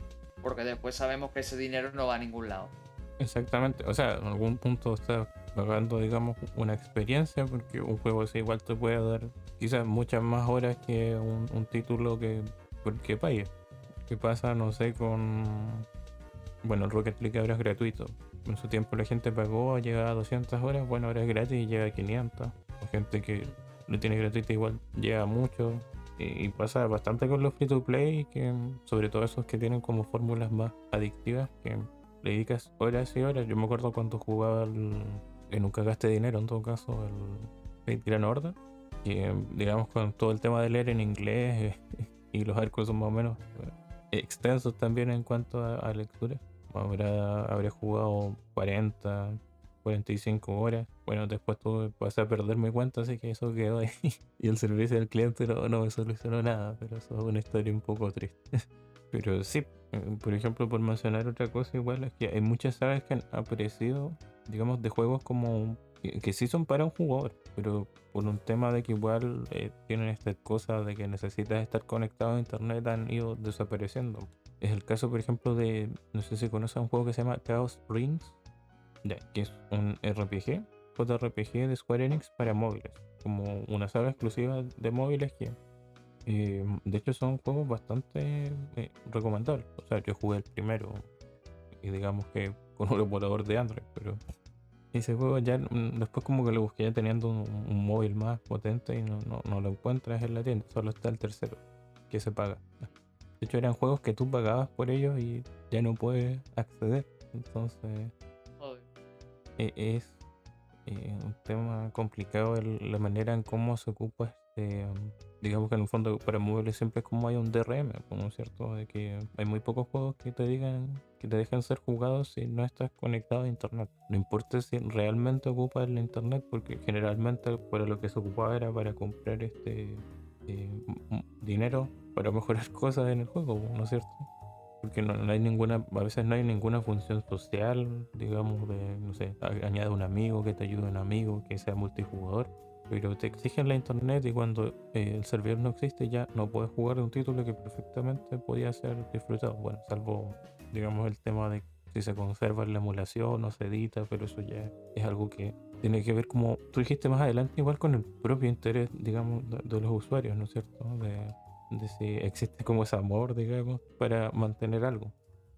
porque después sabemos que ese dinero no va a ningún lado. Exactamente, o sea, en algún punto está pagando, digamos, una experiencia, porque un juego así igual te puede dar quizás muchas más horas que un, título que, que pague. ¿Qué pasa, no sé, con. Bueno, el Rocket League ahora es gratuito. En su tiempo la gente pagó, llega a 200 horas, bueno, ahora es gratis y llega a 500. La gente que lo tiene gratuito igual llega mucho y pasa bastante con los free to play, que sobre todo esos que tienen como fórmulas más adictivas, que le dedicas horas y horas. Yo me acuerdo cuando jugaba el, que nunca gasté dinero, en todo caso, el Gran Order, que digamos con todo el tema de leer en inglés (laughs) y los arcos son más o menos eh, extensos también en cuanto a, lectura. Habrá, habría jugado 40, 45 horas. Bueno, después tuve, pasé a perder mi cuenta, así que eso quedó ahí. (laughs) y el servicio del cliente no, no me solucionó nada, pero eso es una historia un poco triste. (laughs) pero sí, eh, por ejemplo, por mencionar otra cosa, igual es que hay muchas sagas que han aparecido, digamos, de juegos como que, sí son para un jugador, pero por un tema de que igual eh, tienen esta cosa de que necesitas estar conectado a internet han ido desapareciendo. Es el caso, por ejemplo, de, no sé si conoces un juego que se llama Chaos Rings, que es un RPG, JRPG de Square Enix para móviles, como una saga exclusiva de móviles que eh, de hecho son juegos bastante eh, recomendables. O sea, yo jugué el primero y digamos que (laughs) con un emulador de Android, pero ese juego ya mm, después como que lo busqué ya teniendo un, móvil más potente y no, no, lo encuentras en la tienda, solo está el tercero que se paga. De hecho eran juegos que tú pagabas por ellos y ya no puedes acceder. Entonces e-, es eh, un tema complicado la manera en cómo se ocupa este, um, digamos que en el fondo para móviles siempre es como hay un DRM, ¿no es cierto? De que hay muy pocos juegos que te digan que te dejan ser jugados si no estás conectado a internet. No importa si realmente ocupas el internet, porque generalmente para lo que se ocupaba era para comprar este eh, dinero para mejorar (laughs) cosas en el juego, ¿no es cierto? Porque no, hay ninguna, a veces no hay ninguna función social, digamos, de, no sé, añade un amigo, que te ayude un amigo, que sea multijugador, pero te exigen la internet y cuando eh, el servidor no existe ya no puedes jugar de un título que perfectamente podía ser disfrutado, bueno, salvo, digamos, el tema de si se conserva la emulación o se edita, pero eso ya es algo que tiene que ver como tú dijiste más adelante, igual con el propio interés, digamos, de, los usuarios, ¿no es cierto? De, de si existe como ese amor, digamos, para mantener algo.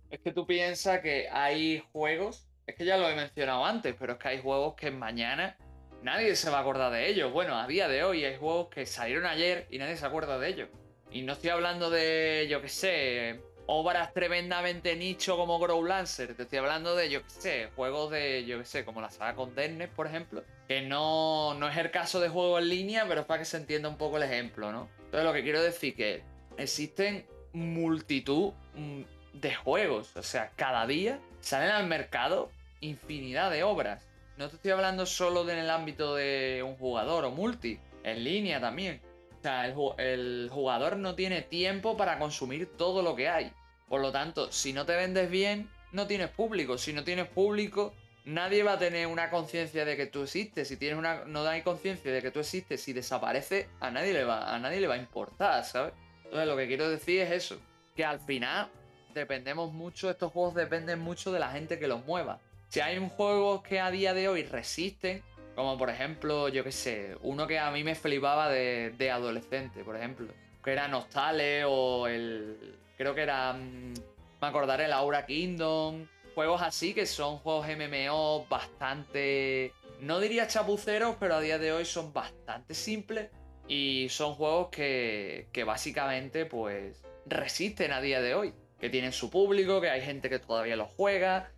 Es que tú piensas que hay juegos, es que ya lo he mencionado antes, pero es que hay juegos que mañana nadie se va a acordar de ellos. Bueno, a día de hoy hay juegos que salieron ayer y nadie se acuerda de ellos. Y no estoy hablando de, yo qué sé, obras tremendamente nicho como Grow Lancer. Te estoy hablando de, yo qué sé, juegos de, yo qué sé, como la saga con por ejemplo. Que no, no es el caso de juegos en línea, pero es para que se entienda un poco el ejemplo, ¿no? Entonces lo que quiero decir que existen multitud mm, de juegos. O sea, cada día salen al mercado infinidad de obras. No te estoy hablando solo en el ámbito de un jugador o multi, en línea también. O sea, el, jugador no tiene tiempo para consumir todo lo que hay. Por lo tanto, si no te vendes bien, no tienes público. Si no tienes público, nadie va a tener una conciencia de que tú existes. Si tienes una, no hay conciencia de que tú existes, si desaparece, a nadie le va, a nadie le va a importar, ¿sabes? Entonces lo que quiero decir es eso, que al final dependemos mucho, estos juegos dependen mucho de la gente que los mueva. Si hay un juego que a día de hoy resisten, como por ejemplo, yo qué sé, uno que a mí me flipaba de, adolescente, por ejemplo, que era Nostale o el. Creo que era. Mm, me acordaré, el Aura Kingdom. Juegos así que son juegos MMO bastante. No diría chapuceros, pero a día de hoy son bastante simples. Y son juegos que, que básicamente, pues, resisten a día de hoy. Que tienen su público, que hay gente que todavía los juega,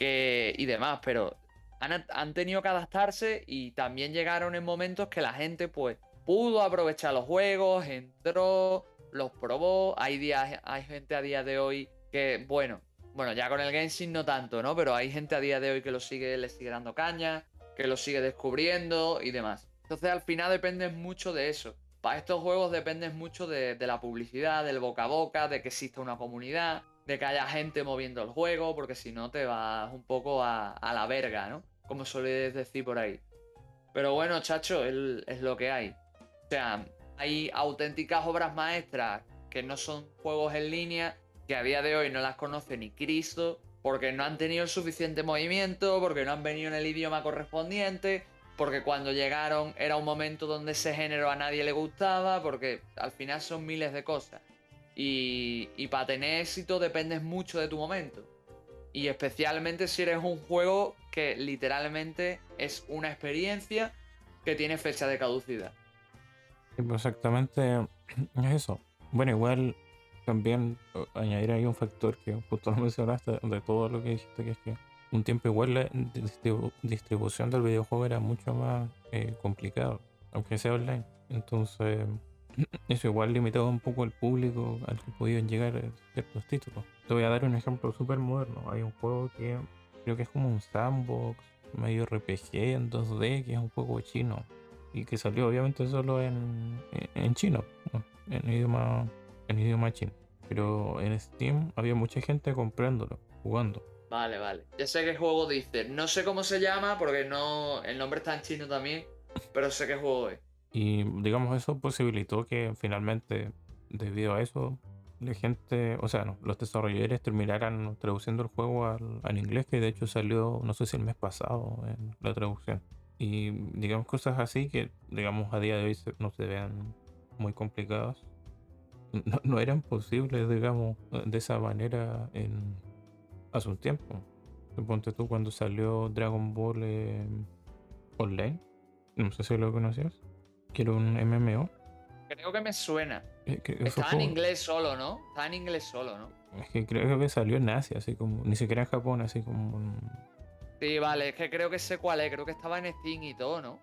y demás, pero han, tenido que adaptarse y también llegaron en momentos que la gente pues pudo aprovechar los juegos, entró, los probó, hay, días, hay gente a día de hoy que, bueno, bueno, ya con el Genshin no tanto, ¿no? Pero hay gente a día de hoy que lo sigue, le sigue dando caña, que lo sigue descubriendo y demás. Entonces al final depende mucho de eso. Para estos juegos depende mucho de, la publicidad, del boca a boca, de que exista una comunidad, de que haya gente moviendo el juego, porque si no te vas un poco a, la verga, ¿no? Como suele decir por ahí. Pero bueno, chacho, es lo que hay. O sea, hay auténticas obras maestras que no son juegos en línea, que a día de hoy no las conoce ni Cristo, porque no han tenido suficiente movimiento, porque no han venido en el idioma correspondiente, porque cuando llegaron era un momento donde ese género a nadie le gustaba, porque al final son miles de cosas. Y, para tener éxito dependes mucho de tu momento. Y especialmente si eres un juego que literalmente es una experiencia que tiene fecha de caducidad. Pues exactamente (clears throat) es eso. Bueno, igual también eh, añadir ahí un factor que justo no mencionaste de todo lo que dijiste, que es que un tiempo igual la distribución del videojuego era mucho más eh, complicado, aunque sea online. Entonces (clears throat) eso igual limitaba un poco el público al que podían llegar ciertos títulos. Te voy a dar un ejemplo súper moderno. Hay un juego que creo que es como un sandbox, medio RPG en 2D, que es un juego chino. Y que salió obviamente solo en, en chino, en idioma, en idioma chino. Pero en Steam había mucha gente comprándolo, jugando. Vale, vale. Ya sé qué juego dice. No sé cómo se llama porque no. El nombre está en chino también. Pero sé qué juego es. Y digamos, eso posibilitó que finalmente, debido a eso, la gente, o sea, no, los desarrolladores terminaran traduciendo el juego al, inglés, que de hecho salió, no sé si el mes pasado, en la traducción. Y digamos, cosas así que, digamos, a día de hoy no se vean muy complicadas. No, eran posibles, digamos, de esa manera en, hace un tiempo. Suponte tú cuando salió Dragon Ball eh, Online. No sé si lo conocías. Quiero un MMO. Creo que me suena. Eh, Está en inglés solo, ¿no? Está en inglés solo, ¿no? Es que creo que salió en Asia, así como. Ni siquiera en Japón, así como. Sí, vale, es que creo que sé cuál es. Creo que estaba en Steam y todo, ¿no?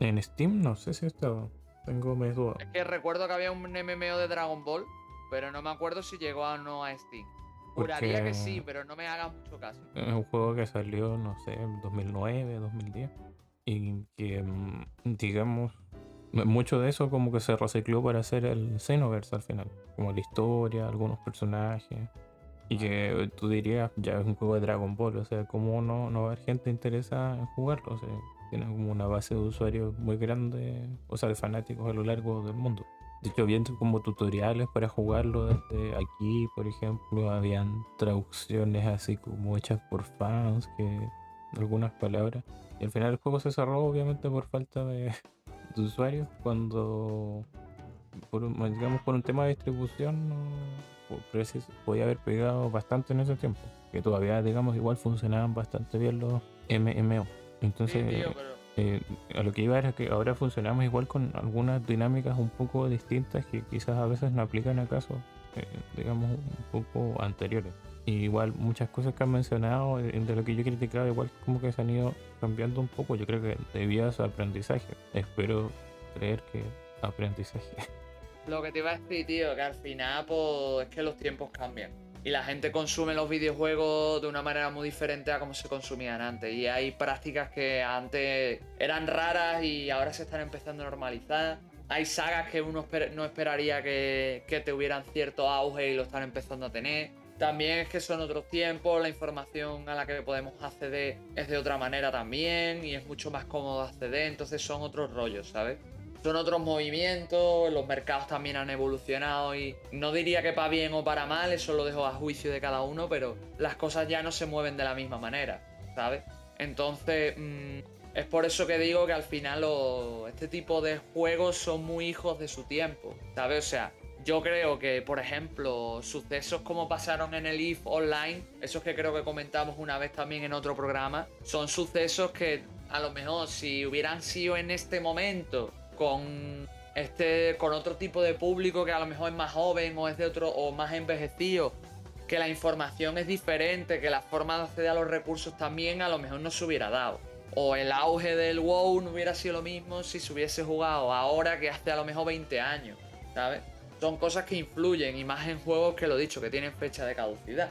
En Steam no sé si estaba. Tengo mis dudas. Es que recuerdo que había un MMO de Dragon Ball, pero no me acuerdo si llegó o no a Steam. Juraría que sí, pero no me hagas mucho caso. Es un juego que salió, no sé, en 2009, 2010. Y que, mm, digamos, mucho de eso como que se recicló para hacer el Xenoverse al final. Como la historia, algunos personajes. Y que tú dirías, ya es un juego de Dragon Ball, o sea, como no, no va a haber gente interesada en jugarlo? O sea, tiene como una base de usuarios muy grande, o sea, de fanáticos a lo largo del mundo. De hecho, viendo como tutoriales para jugarlo desde aquí, por ejemplo, habían traducciones así como hechas por fans que algunas palabras. Y al final el juego se cerró obviamente por falta de, (laughs) usuarios cuando por digamos por un tema de distribución no, podía haber pegado bastante en ese tiempo que todavía digamos igual funcionaban bastante bien los MMO entonces eh, a lo que iba era que ahora funcionamos igual con algunas dinámicas un poco distintas que quizás a veces no aplican a casos eh, digamos un poco anteriores. Igual muchas cosas que han mencionado eh, de lo que yo he criticado igual como que se han ido cambiando un poco yo creo que debido a su aprendizaje. Espero creer que aprendizaje. Lo que te iba a decir tío que al final pues es que los tiempos cambian y la gente consume los videojuegos de una manera muy diferente a como se consumían antes. Y hay prácticas que antes eran raras y ahora se están empezando a normalizar. Hay sagas que uno no esperaría que, que tuvieran cierto auge y lo están empezando a tener. También es que son otros tiempos, la información a la que podemos acceder es de otra manera también y es mucho más cómodo acceder, entonces son otros rollos, ¿sabes? Son otros movimientos, los mercados también han evolucionado y no diría que para bien o para mal, eso lo dejo a juicio de cada uno, pero las cosas ya no se mueven de la misma manera, ¿sabes? Entonces, mm, es por eso que digo que al final este tipo de juegos son muy hijos de su tiempo, ¿sabes? O sea, yo creo que, por ejemplo, sucesos como pasaron en el IF Online, esos que creo que comentamos una vez también en otro programa, son sucesos que a lo mejor si hubieran sido en este momento con este con otro tipo de público que a lo mejor es más joven o es de otro o más envejecido, que la información es diferente, que la forma de acceder a los recursos también a lo mejor no se hubiera dado. O el auge del WoW no hubiera sido lo mismo si se hubiese jugado ahora que hace a lo mejor 20 años, ¿sabes? son cosas que influyen y más en juegos que lo dicho, que tienen fecha de caducidad.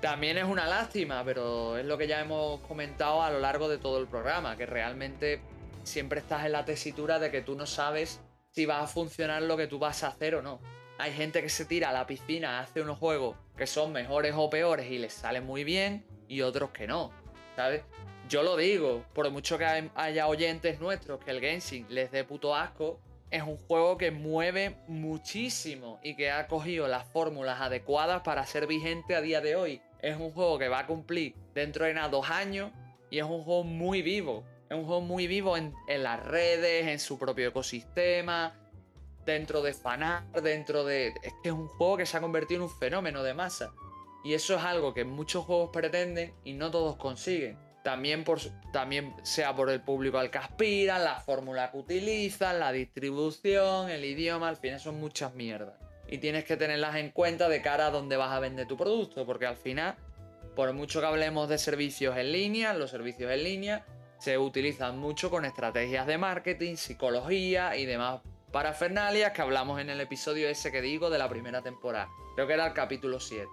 También es una lástima, pero es lo que ya hemos comentado a lo largo de todo el programa, que realmente siempre estás en la tesitura de que tú no sabes si va a funcionar lo que tú vas a hacer o no. Hay gente que se tira a la piscina, hace unos juegos que son mejores o peores y les sale muy bien y otros que no, ¿sabes? Yo lo digo, por mucho que haya oyentes nuestros que el Genshin les dé puto asco, es un juego que mueve muchísimo y que ha cogido las fórmulas adecuadas para ser vigente a día de hoy. Es un juego que va a cumplir dentro de nada dos años y es un juego muy vivo. Es un juego muy vivo en, las redes, en su propio ecosistema, dentro de fanar, dentro de... Es que es un juego que se ha convertido en un fenómeno de masa. Y eso es algo que muchos juegos pretenden y no todos consiguen. También, por, también sea por el público al que aspiran, la fórmula que utilizan, la distribución, el idioma, al final son muchas mierdas. Y tienes que tenerlas en cuenta de cara a dónde vas a vender tu producto, porque al final, por mucho que hablemos de servicios en línea, los servicios en línea se utilizan mucho con estrategias de marketing, psicología y demás parafernalias que hablamos en el episodio ese que digo de la primera temporada. Creo que era el capítulo 7.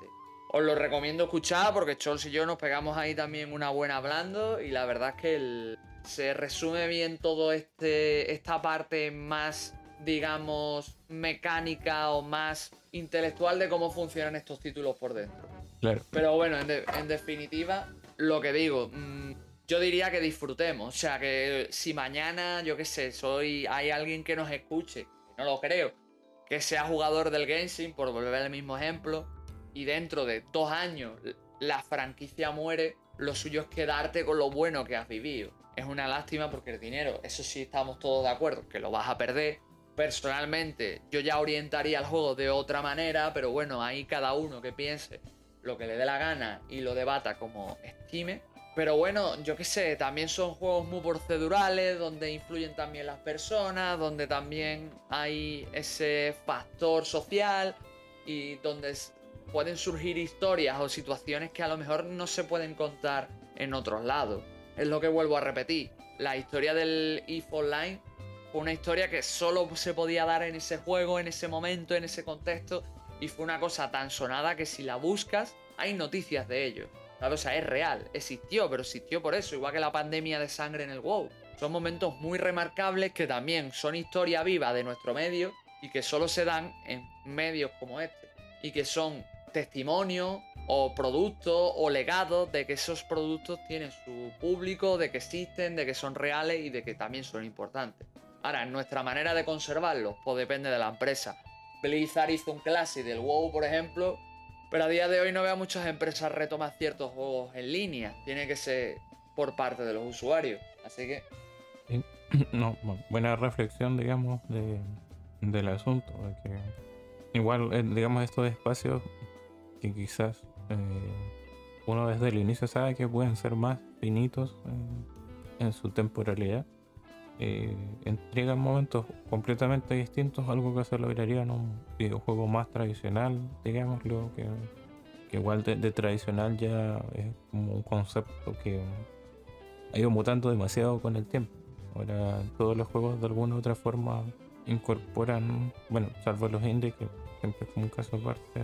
Os lo recomiendo escuchar porque Chols y yo nos pegamos ahí también una buena hablando y la verdad es que se resume bien todo este esta parte más digamos mecánica o más intelectual de cómo funcionan estos títulos por dentro. Claro. Pero bueno, en, definitiva, lo que digo, mm, yo diría que disfrutemos. O sea, que si mañana, yo qué sé, soy. hay alguien que nos escuche, no lo creo, que sea jugador del Genshin, por volver al mismo ejemplo, y dentro de dos años la franquicia muere, lo suyo es quedarte con lo bueno que has vivido. Es una lástima porque el dinero, eso sí estamos todos de acuerdo, que lo vas a perder. Personalmente, yo ya orientaría el juego de otra manera, pero bueno, ahí cada uno que piense lo que le dé la gana y lo debata como estime. Pero bueno, yo qué sé, también son juegos muy procedurales, donde influyen también las personas, donde también hay ese factor social y donde pueden surgir historias o situaciones que a lo mejor no se pueden contar en otros lados. Es lo que vuelvo a repetir. La historia del EVE Online fue una historia que solo se podía dar en ese juego, en ese momento, en ese contexto. Y fue una cosa tan sonada que si la buscas, hay noticias de ello. O sea, es real, existió, pero existió por eso, igual que la pandemia de sangre en el WoW. Son momentos muy remarcables que también son historia viva de nuestro medio y que solo se dan en medios como este. Y que son testimonio o productos o legados de que esos productos tienen su público, de que existen, de que son reales y de que también son importantes. Ahora, nuestra manera de conservarlos, pues depende de la empresa. Blizzard hizo un classic del WoW, por ejemplo, pero a día de hoy no veo a muchas empresas retomar ciertos juegos en línea. Tiene que ser por parte de los usuarios. Así que... (clears throat) No, buena reflexión, digamos, de, del asunto. que igual, eh, digamos, estos espacios que quizás eh, uno desde el inicio sabe que pueden ser más finitos en, su temporalidad, eh, entregan momentos completamente distintos, algo que se lograría en un videojuego más tradicional, digámoslo, que, que igual de, tradicional ya es como un concepto que ha ido mutando demasiado con el tiempo. Ahora todos los juegos de alguna u otra forma incorporan, bueno, salvo los indies, que siempre es como un caso aparte,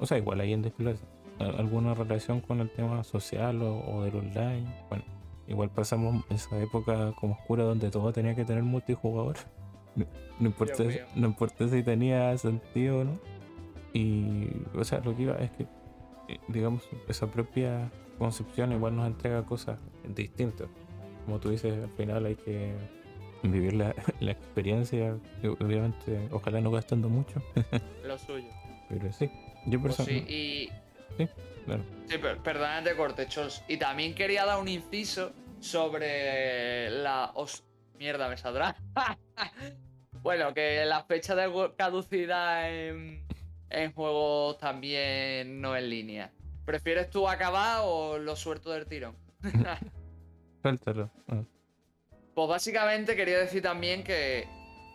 o sea, igual hay indies que alguna relación con el tema social o, del online. Bueno, igual pasamos esa época como oscura donde todo tenía que tener multijugador. No, importa, no importa si tenía sentido o no. Y, o sea, lo que iba es que, eh, digamos, esa propia concepción igual nos entrega cosas distintas. Como tú dices, al final hay que vivir la, (laughs) la experiencia, obviamente, ojalá no gastando mucho. (laughs) Lo suyo. Pero sí, yo por pues y Sí, claro. Sí, corte, Y también quería dar un inciso sobre la. Mierda, me saldrá. (laughs) bueno, que la fecha de caducidad en, en juegos también no en línea. ¿Prefieres tú acabar o lo suelto del tirón? (laughs) Suéltalo. Ah. Pues básicamente quería decir también que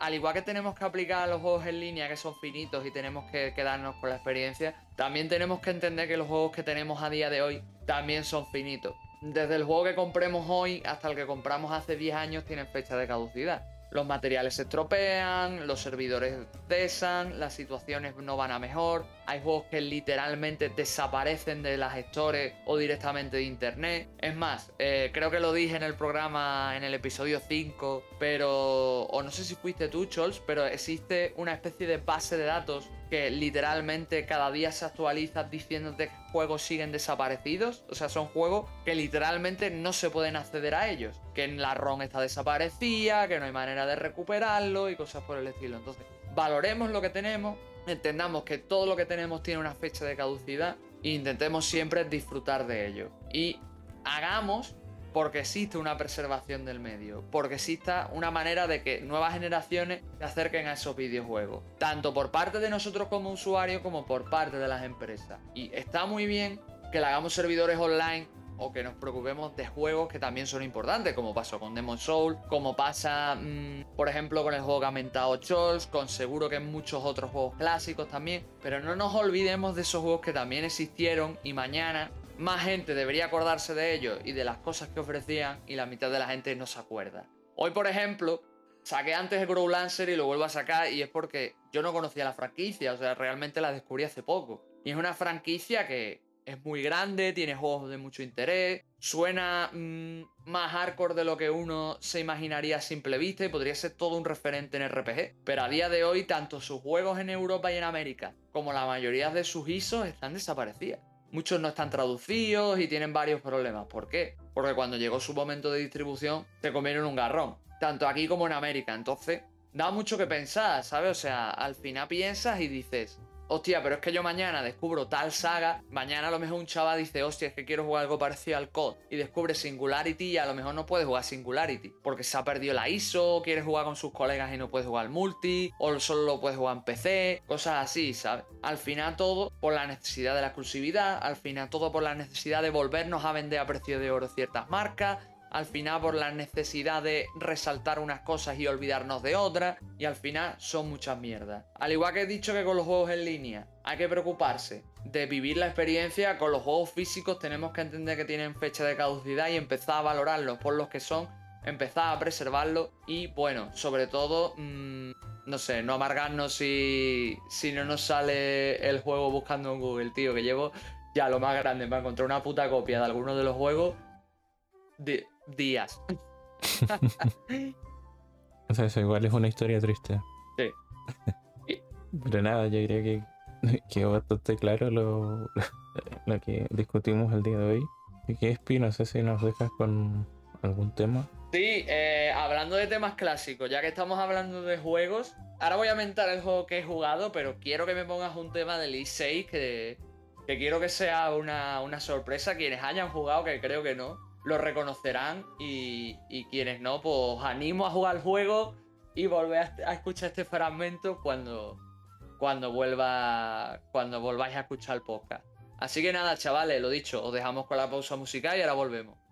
al igual que tenemos que aplicar a los juegos en línea que son finitos y tenemos que quedarnos con la experiencia, también tenemos que entender que los juegos que tenemos a día de hoy también son finitos. Desde el juego que compremos hoy hasta el que compramos hace 10 años tienen fecha de caducidad los materiales se estropean, los servidores cesan, las situaciones no van a mejor, hay juegos que literalmente desaparecen de las gestores o directamente de internet. Es más, eh, creo que lo dije en el programa, en el episodio 5, pero, o no sé si fuiste tú, Chols, pero existe una especie de base de datos que literalmente cada día se actualiza diciéndote que juegos siguen desaparecidos. O sea, son juegos que literalmente no se pueden acceder a ellos. Que en la ROM está desaparecida, que no hay manera de recuperarlo y cosas por el estilo. Entonces, valoremos lo que tenemos, entendamos que todo lo que tenemos tiene una fecha de caducidad e intentemos siempre disfrutar de ello. Y hagamos porque existe una preservación del medio, porque exista una manera de que nuevas generaciones se acerquen a esos videojuegos, tanto por parte de nosotros como usuarios como por parte de las empresas. Y está muy bien que le hagamos servidores online o que nos preocupemos de juegos que también son importantes, como pasó con Demon Soul, como pasa, mm, por ejemplo, con el juego que ha con seguro que muchos otros juegos clásicos también, pero no nos olvidemos de esos juegos que también existieron y mañana más gente debería acordarse de ellos y de las cosas que ofrecían y la mitad de la gente no se acuerda. Hoy, por ejemplo, saqué antes el Grow Lancer y lo vuelvo a sacar y es porque yo no conocía la franquicia, o sea, realmente la descubrí hace poco. Y es una franquicia que es muy grande, tiene juegos de mucho interés, suena mm, más hardcore de lo que uno se imaginaría a simple vista y podría ser todo un referente en RPG. Pero a día de hoy, tanto sus juegos en Europa y en América como la mayoría de sus ISOs están desaparecidas. Muchos no están traducidos y tienen varios problemas. ¿Por qué? Porque cuando llegó su momento de distribución se comieron un garrón. Tanto aquí como en América. Entonces, da mucho que pensar, ¿sabes? O sea, al final piensas y dices, hostia, pero es que yo mañana descubro tal saga, mañana a lo mejor un chaval dice, hostia, es que quiero jugar algo parecido al COD y descubre Singularity y a lo mejor no puede jugar Singularity porque se ha perdido la ISO, quiere jugar con sus colegas y no puede jugar multi, o solo lo puede jugar en PC, cosas así, ¿sabes? Al final todo por la necesidad de la exclusividad, al final todo por la necesidad de volvernos a vender a precio de oro ciertas marcas, al final por la necesidad de resaltar unas cosas y olvidarnos de otras, y al final son muchas mierdas. Al igual que he dicho que con los juegos en línea hay que preocuparse de vivir la experiencia, con los juegos físicos tenemos que entender que tienen fecha de caducidad y empezar a valorarlos por los que son, empezar a preservarlos y bueno, sobre todo... Mm, no sé, no amargarnos si, si no nos sale el juego buscando en Google, tío, que llevo ya lo más grande para encontrar una puta copia de alguno de los juegos días. (laughs) (laughs) o sea, eso igual es una historia triste. Sí. (laughs) Pero nada, yo diría que quedó bastante claro lo, lo que discutimos el día de hoy. ¿Y qué es, No sé si nos dejas con algún tema. Sí, eh, hablando de temas clásicos, ya que estamos hablando de juegos, ahora voy a mentar el juego que he jugado, pero quiero que me pongas un tema del i6 que, que quiero que sea una, una sorpresa. Quienes hayan jugado, que creo que no, lo reconocerán y, y quienes no, pues animo a jugar el juego y volver a, a escuchar este fragmento cuando, cuando vuelva cuando volváis a escuchar el podcast. Así que nada, chavales, lo dicho, os dejamos con la pausa musical y ahora volvemos.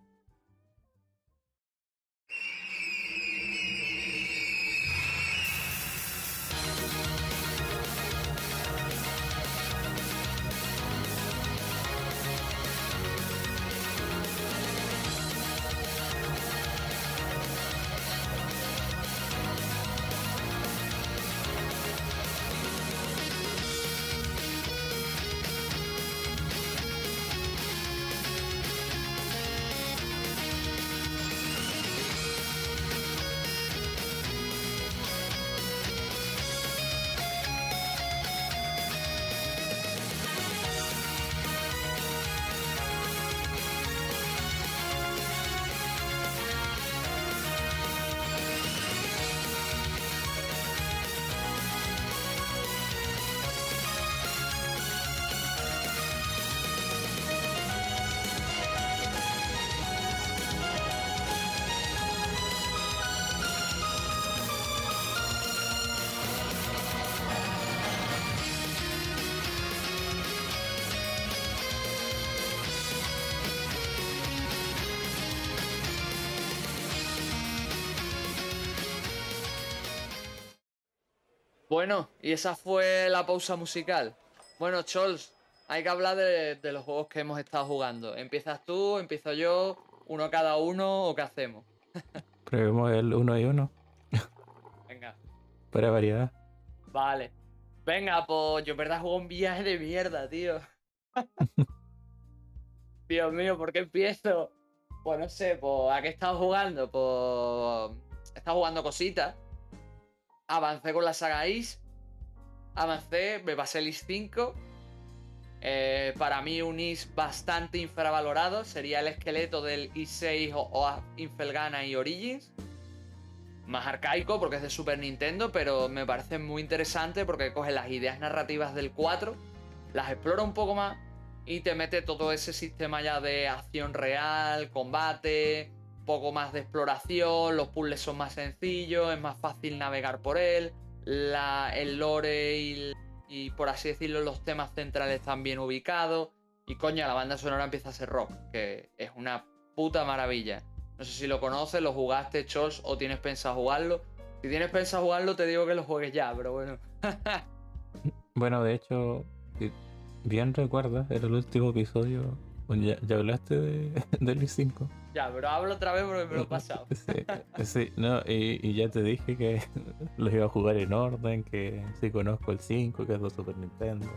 Y esa fue la pausa musical. Bueno, Chols, hay que hablar de, de los juegos que hemos estado jugando. ¿Empiezas tú, empiezo yo, uno cada uno o qué hacemos? (laughs) Probemos el uno y uno. (laughs) Venga. Para variedad. Vale. Venga, pues yo en verdad juego un viaje de mierda, tío. (laughs) Dios mío, ¿por qué empiezo? Pues no sé, pues ¿a qué he estado jugando? Pues he estado jugando cositas. Avancé con la saga Is. Avancé, me pasé el Is 5. Eh, para mí un Is bastante infravalorado. Sería el esqueleto del Is 6 o, o Infelgana y Origins más arcaico porque es de Super Nintendo, pero me parece muy interesante porque coge las ideas narrativas del 4, las explora un poco más y te mete todo ese sistema ya de acción real, combate, poco más de exploración, los puzzles son más sencillos, es más fácil navegar por él, la, el lore y, por así decirlo los temas centrales están bien ubicados y coño, la banda sonora empieza a ser rock, que es una puta maravilla. No sé si lo conoces, lo jugaste, Chols, o tienes pensado jugarlo. Si tienes pensado jugarlo, te digo que lo juegues ya, pero bueno. (laughs) Bueno, de hecho, bien recuerdas, era el último episodio. Ya, ya hablaste de, (laughs) del i5. Ya, pero hablo otra vez porque me lo he pasado. (laughs) Sí, sí, no, y, y ya te dije que (laughs) los iba a jugar en orden, que sí conozco el 5, que es de Super Nintendo.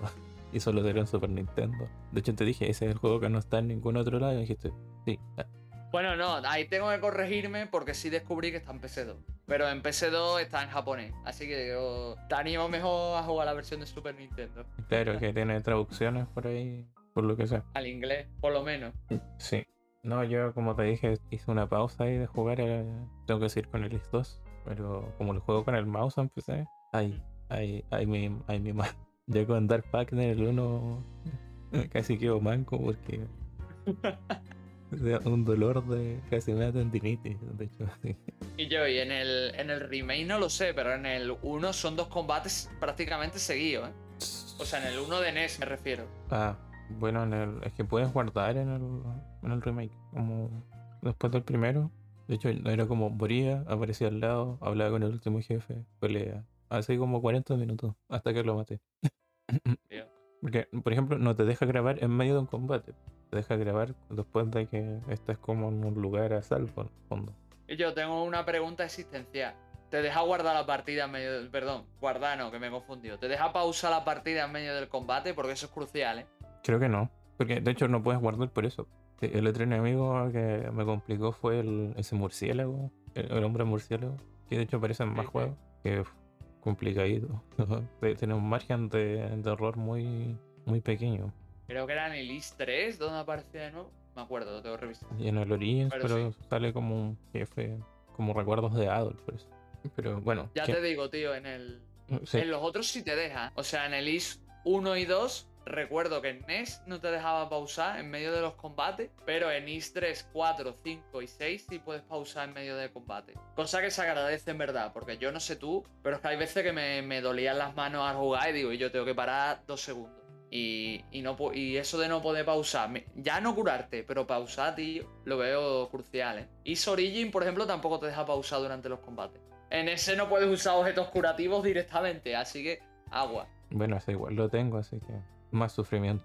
Y solo será en Super Nintendo. De hecho, te dije, ese es el juego que no está en ningún otro lado. Y dijiste, sí. ah, Bueno, no, ahí tengo que corregirme porque sí descubrí que está en PS2. Pero en PS2 está en japonés. Así que yo te animo mejor a jugar la versión de Super Nintendo. Claro que tiene traducciones por ahí, por lo que sea. Al inglés, por lo menos. Sí. No, yo como te dije, hice una pausa ahí de jugar. eh, tengo que seguir con el X2. Pero como lo juego con el mouse empecé, ahí, ahí, ahí mi, ahí mi mal. Ya con Dark Packner el 1 (laughs) casi quedo manco porque (laughs) un dolor de casi me da tendinitis, de hecho. sí. Y yo, y en el, en el remake no lo sé, pero en el 1 son dos combates prácticamente seguidos, ¿eh? O sea, en el 1 de NES me refiero. Ah, bueno, en el, es que puedes guardar en el, en el remake, como después del primero. De hecho, era como moría, aparecía al lado, hablaba con el último jefe, pelea. Así como 40 minutos, hasta que lo maté. Porque, por ejemplo, no te deja grabar en medio de un combate. Te deja grabar después de que estás como en un lugar a salvo, en el fondo. Y yo tengo una pregunta existencial. ¿Te deja guardar la partida en medio del... Perdón, guardar no, que me he confundido. ¿Te deja pausar la partida en medio del combate? Porque eso es crucial, ¿eh? Creo que no. Porque de hecho no puedes guardar por eso. El otro enemigo que me complicó fue el, ese murciélago, el, el hombre murciélago, que de hecho aparece en más juegos, que es complicadito. (laughs) Tiene un margen de, de error muy, muy pequeño. Creo que era en el Is 3 donde aparecía de nuevo. Me acuerdo, lo tengo que revisar. Y en el Origins, Pero pero, sale como un jefe, como recuerdos de Adolf, por eso. Pero bueno, Ya te digo, tío, en el... sí, En los otros sí te deja. O sea, en el Is 1 y 2 recuerdo que en NES no te dejaba pausar en medio de los combates, pero en IS 3, 4, 5 y 6 sí puedes pausar en medio de combate. Cosa que se agradece en verdad, porque yo no sé tú, pero es que hay veces que me, me dolían las manos al jugar y digo, y yo tengo que parar dos segundos. Y, y, no, y eso de no poder pausar, ya no curarte, pero pausar, tío, lo veo crucial, ¿eh? Is Origin, por ejemplo, tampoco te deja pausar durante los combates. En ese no puedes usar objetos curativos directamente, así que agua. Bueno, eso igual lo tengo, así que más sufrimiento.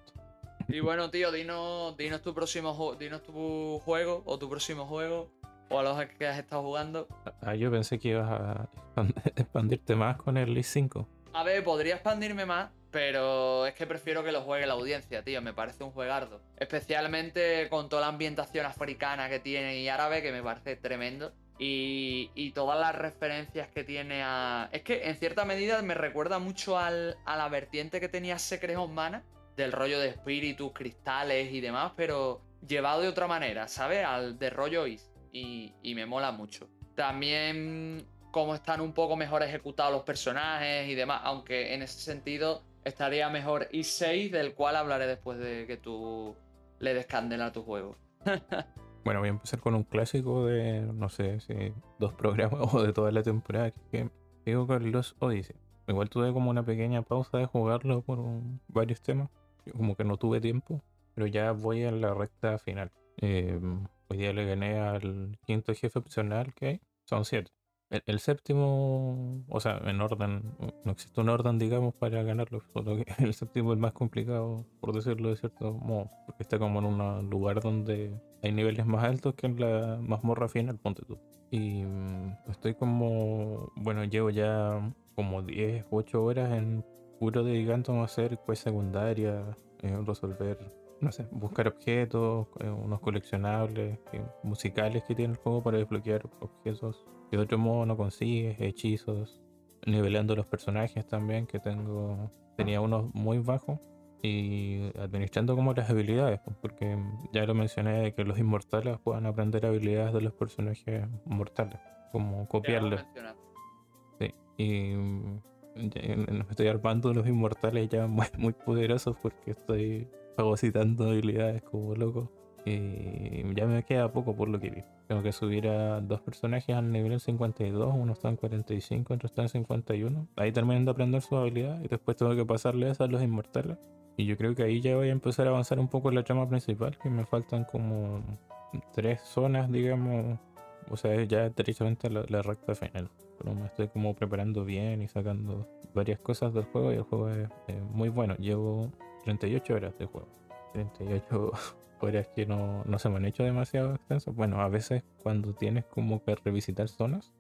Y bueno, tío, dinos, dinos tu próximo dinos tu juego o tu próximo juego o a los que has estado jugando. Ah, yo pensé que ibas a (laughs) expandirte más con el Lee 5. A ver, podría expandirme más, pero es que prefiero que lo juegue la audiencia, tío. Me parece un juegardo. Especialmente con toda la ambientación africana que tiene y árabe, que me parece tremendo. Y, todas las referencias que tiene a. Es que en cierta medida me recuerda mucho a la vertiente que tenía Secret of Mana, del rollo de espíritus, cristales y demás, pero llevado de otra manera, ¿sabes? Al de rollo Is. Y, y me mola mucho. También cómo están un poco mejor ejecutados los personajes y demás, aunque en ese sentido estaría mejor Is 6, del cual hablaré después de que tú le des candela a tu juego. (laughs) Bueno, voy a empezar con un clásico de, no sé si dos programas (laughs) o de toda la temporada, que digo con los Odyssey. Igual tuve como una pequeña pausa de jugarlo por varios temas. Yo como que no tuve tiempo, pero ya voy a la recta final. Em, hoy día le gané al quinto jefe opcional que hay. Son siete. El, séptimo, o sea, en orden, no existe un orden, digamos, para ganarlo, solo que (laughs) el séptimo es el más complicado, por decirlo de cierto modo, porque está como en un lugar donde hay niveles más altos que en la mazmorra final, ponte tú. Y mm, estoy como, bueno, llevo ya como 10, 8 horas en puro dedicándome a hacer pues secundaria, eh, resolver no sé, buscar objetos, eh, unos coleccionables eh, musicales que tiene el juego para desbloquear objetos que de otro modo no consigues, hechizos, nivelando los personajes también, que tengo, tenía unos muy bajos y administrando como las habilidades, pues, porque ya lo mencioné de que los inmortales puedan aprender habilidades de los personajes mortales, como copiarlos. Sí, y me estoy armando los inmortales ya muy, muy poderosos porque estoy fagocitando habilidades como loco. Y ya me queda poco por lo que vi. Tengo que subir a dos personajes al nivel 52, uno está en 45, otro está en 51. Ahí terminan de aprender su habilidad y después tengo que pasarle a los inmortales. Y yo creo que ahí ya voy a empezar a avanzar un poco en la trama principal, que me faltan como tres zonas, digamos. O sea, ya directamente la, la recta final. Pero me estoy como preparando bien y sacando varias cosas del juego y el juego es muy bueno. Llevo 38 horas de juego. 38 (laughs) horas que no, no se me han hecho demasiado extensos. Bueno, a veces cuando tienes como que revisitar zonas,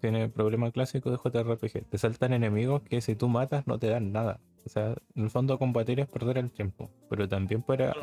tiene el problema clásico de JRPG. Te saltan enemigos que si tú matas no te dan nada. O sea, en el fondo combatir es perder el tiempo. Pero también para,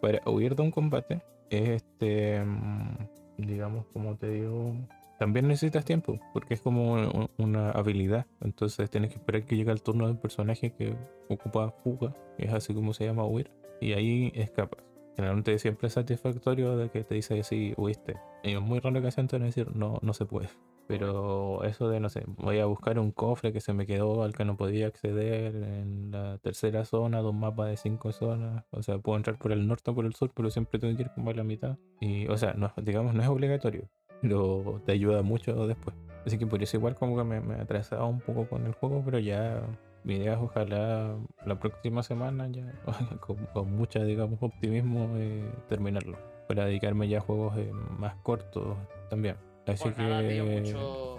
para huir de un combate es este, mm, digamos, como te digo, también necesitas tiempo, porque es como una habilidad. Entonces tienes que esperar que llegue el turno del personaje que ocupa fuga, que es así como se llama huir, y ahí escapas. Generalmente siempre es satisfactorio de que te dice que sí, huiste. Y es muy raro que sea decir, no, no se puede. Pero eso de, no sé, voy a buscar un cofre que se me quedó al que no podía acceder en la tercera zona, dos mapas de cinco zonas. O sea, puedo entrar por el norte o por el sur, pero siempre tengo que ir como a la mitad. Y, o sea, no, digamos, no es obligatorio pero te ayuda mucho después. Así que por eso igual como que me, me atrasaba un poco con el juego, pero ya mi idea es ojalá la próxima semana ya (laughs) con, con mucha digamos optimismo eh, terminarlo. Para dedicarme ya a juegos eh, más cortos también. Así pues que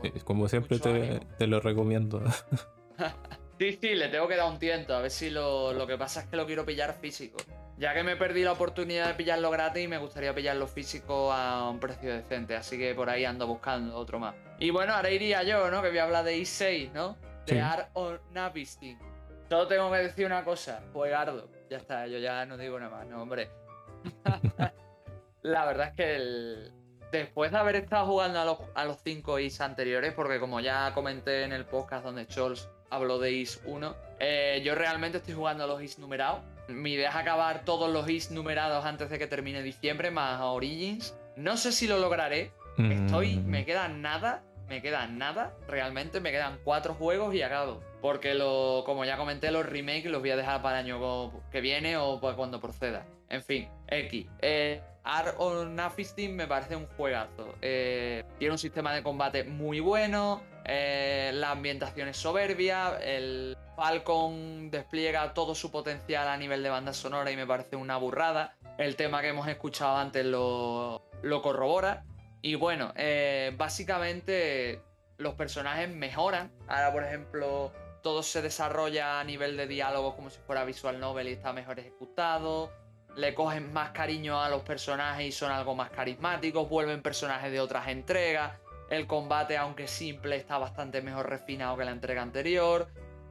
eh, como siempre te, te, lo recomiendo (laughs) sí sí le tengo que dar un tiento a ver si lo, lo que pasa es que lo quiero pillar físico ya que me perdí la oportunidad de pillarlo gratis, me gustaría pillarlo físico a un precio decente. Así que por ahí ando buscando otro más. Y bueno, ahora iría yo, ¿no? Que voy a hablar de i6, ¿no? De Art of Navisting. Solo tengo que decir una cosa, juegardo. Ya está, yo ya no digo nada más, no, hombre. (laughs) la verdad es que después de haber estado jugando a los, a los cinco Is anteriores, porque como ya comenté en el podcast donde Scholz habló de Is 1, eh, yo realmente estoy jugando a los Is numerados mi idea es acabar todos los is numerados antes de que termine diciembre, más Origins. No sé si lo lograré. Estoy, mm. me queda nada me queda nada, realmente me quedan cuatro juegos y acabo. Porque lo, como ya comenté, los remakes los voy a dejar para el año que viene o para cuando proceda. En fin, X. Eh, Art of Nafistin me parece un juegazo. Eh, tiene un sistema de combate muy bueno. Eh, la ambientación es soberbia. El Falcon despliega todo su potencial a nivel de banda sonora y me parece una burrada. El tema que hemos escuchado antes lo, lo corrobora. Y bueno, eh, básicamente los personajes mejoran. Ahora, por ejemplo, todo se desarrolla a nivel de diálogo como si fuera visual novel y está mejor ejecutado. Le cogen más cariño a los personajes y son algo más carismáticos. Vuelven personajes de otras entregas. El combate, aunque simple, está bastante mejor refinado que la entrega anterior.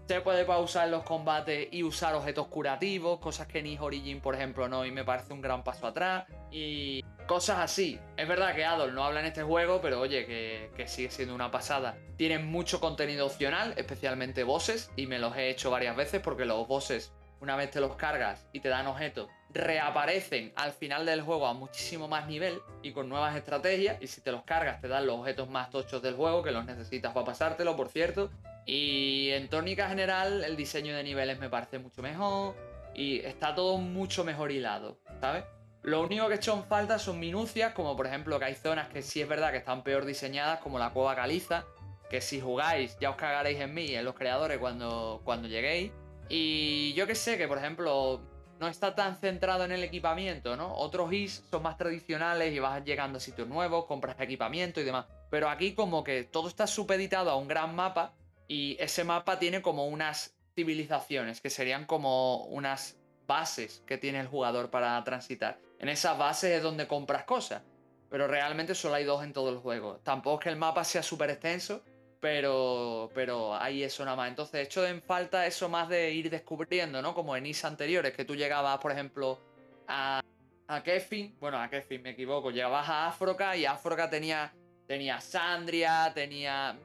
Se puede pausar los combates y usar objetos curativos, cosas que ni Origin, por ejemplo, no, y me parece un gran paso atrás. Y Cosas así. Es verdad que Adol no habla en este juego, pero oye, que, sigue siendo una pasada. Tienen mucho contenido opcional, especialmente bosses, y me los he hecho varias veces porque los bosses, una vez te los cargas y te dan objetos, reaparecen al final del juego a muchísimo más nivel y con nuevas estrategias. Y si te los cargas, te dan los objetos más tochos del juego, que los necesitas para pasártelo, por cierto. Y en tónica general, el diseño de niveles me parece mucho mejor. Y está todo mucho mejor hilado, ¿sabes? Lo único que he hecho en falta son minucias, como por ejemplo que hay zonas que sí es verdad que están peor diseñadas, como la cueva caliza, que si jugáis ya os cagaréis en mí, en los creadores, cuando, cuando lleguéis. Y yo que sé, que por ejemplo no está tan centrado en el equipamiento, ¿no? Otros is son más tradicionales y vas llegando a sitios nuevos, compras equipamiento y demás. Pero aquí como que todo está supeditado a un gran mapa y ese mapa tiene como unas civilizaciones, que serían como unas bases que tiene el jugador para transitar. En esas bases es donde compras cosas, pero realmente solo hay dos en todo el juego. Tampoco es que el mapa sea súper extenso, pero, pero hay eso nada más. Entonces, he hecho en falta eso más de ir descubriendo, ¿no? Como en is anteriores, que tú llegabas, por ejemplo, a, a Kefin, bueno, a Kefin me equivoco, llegabas a África y África tenía, tenía Sandria, tenía,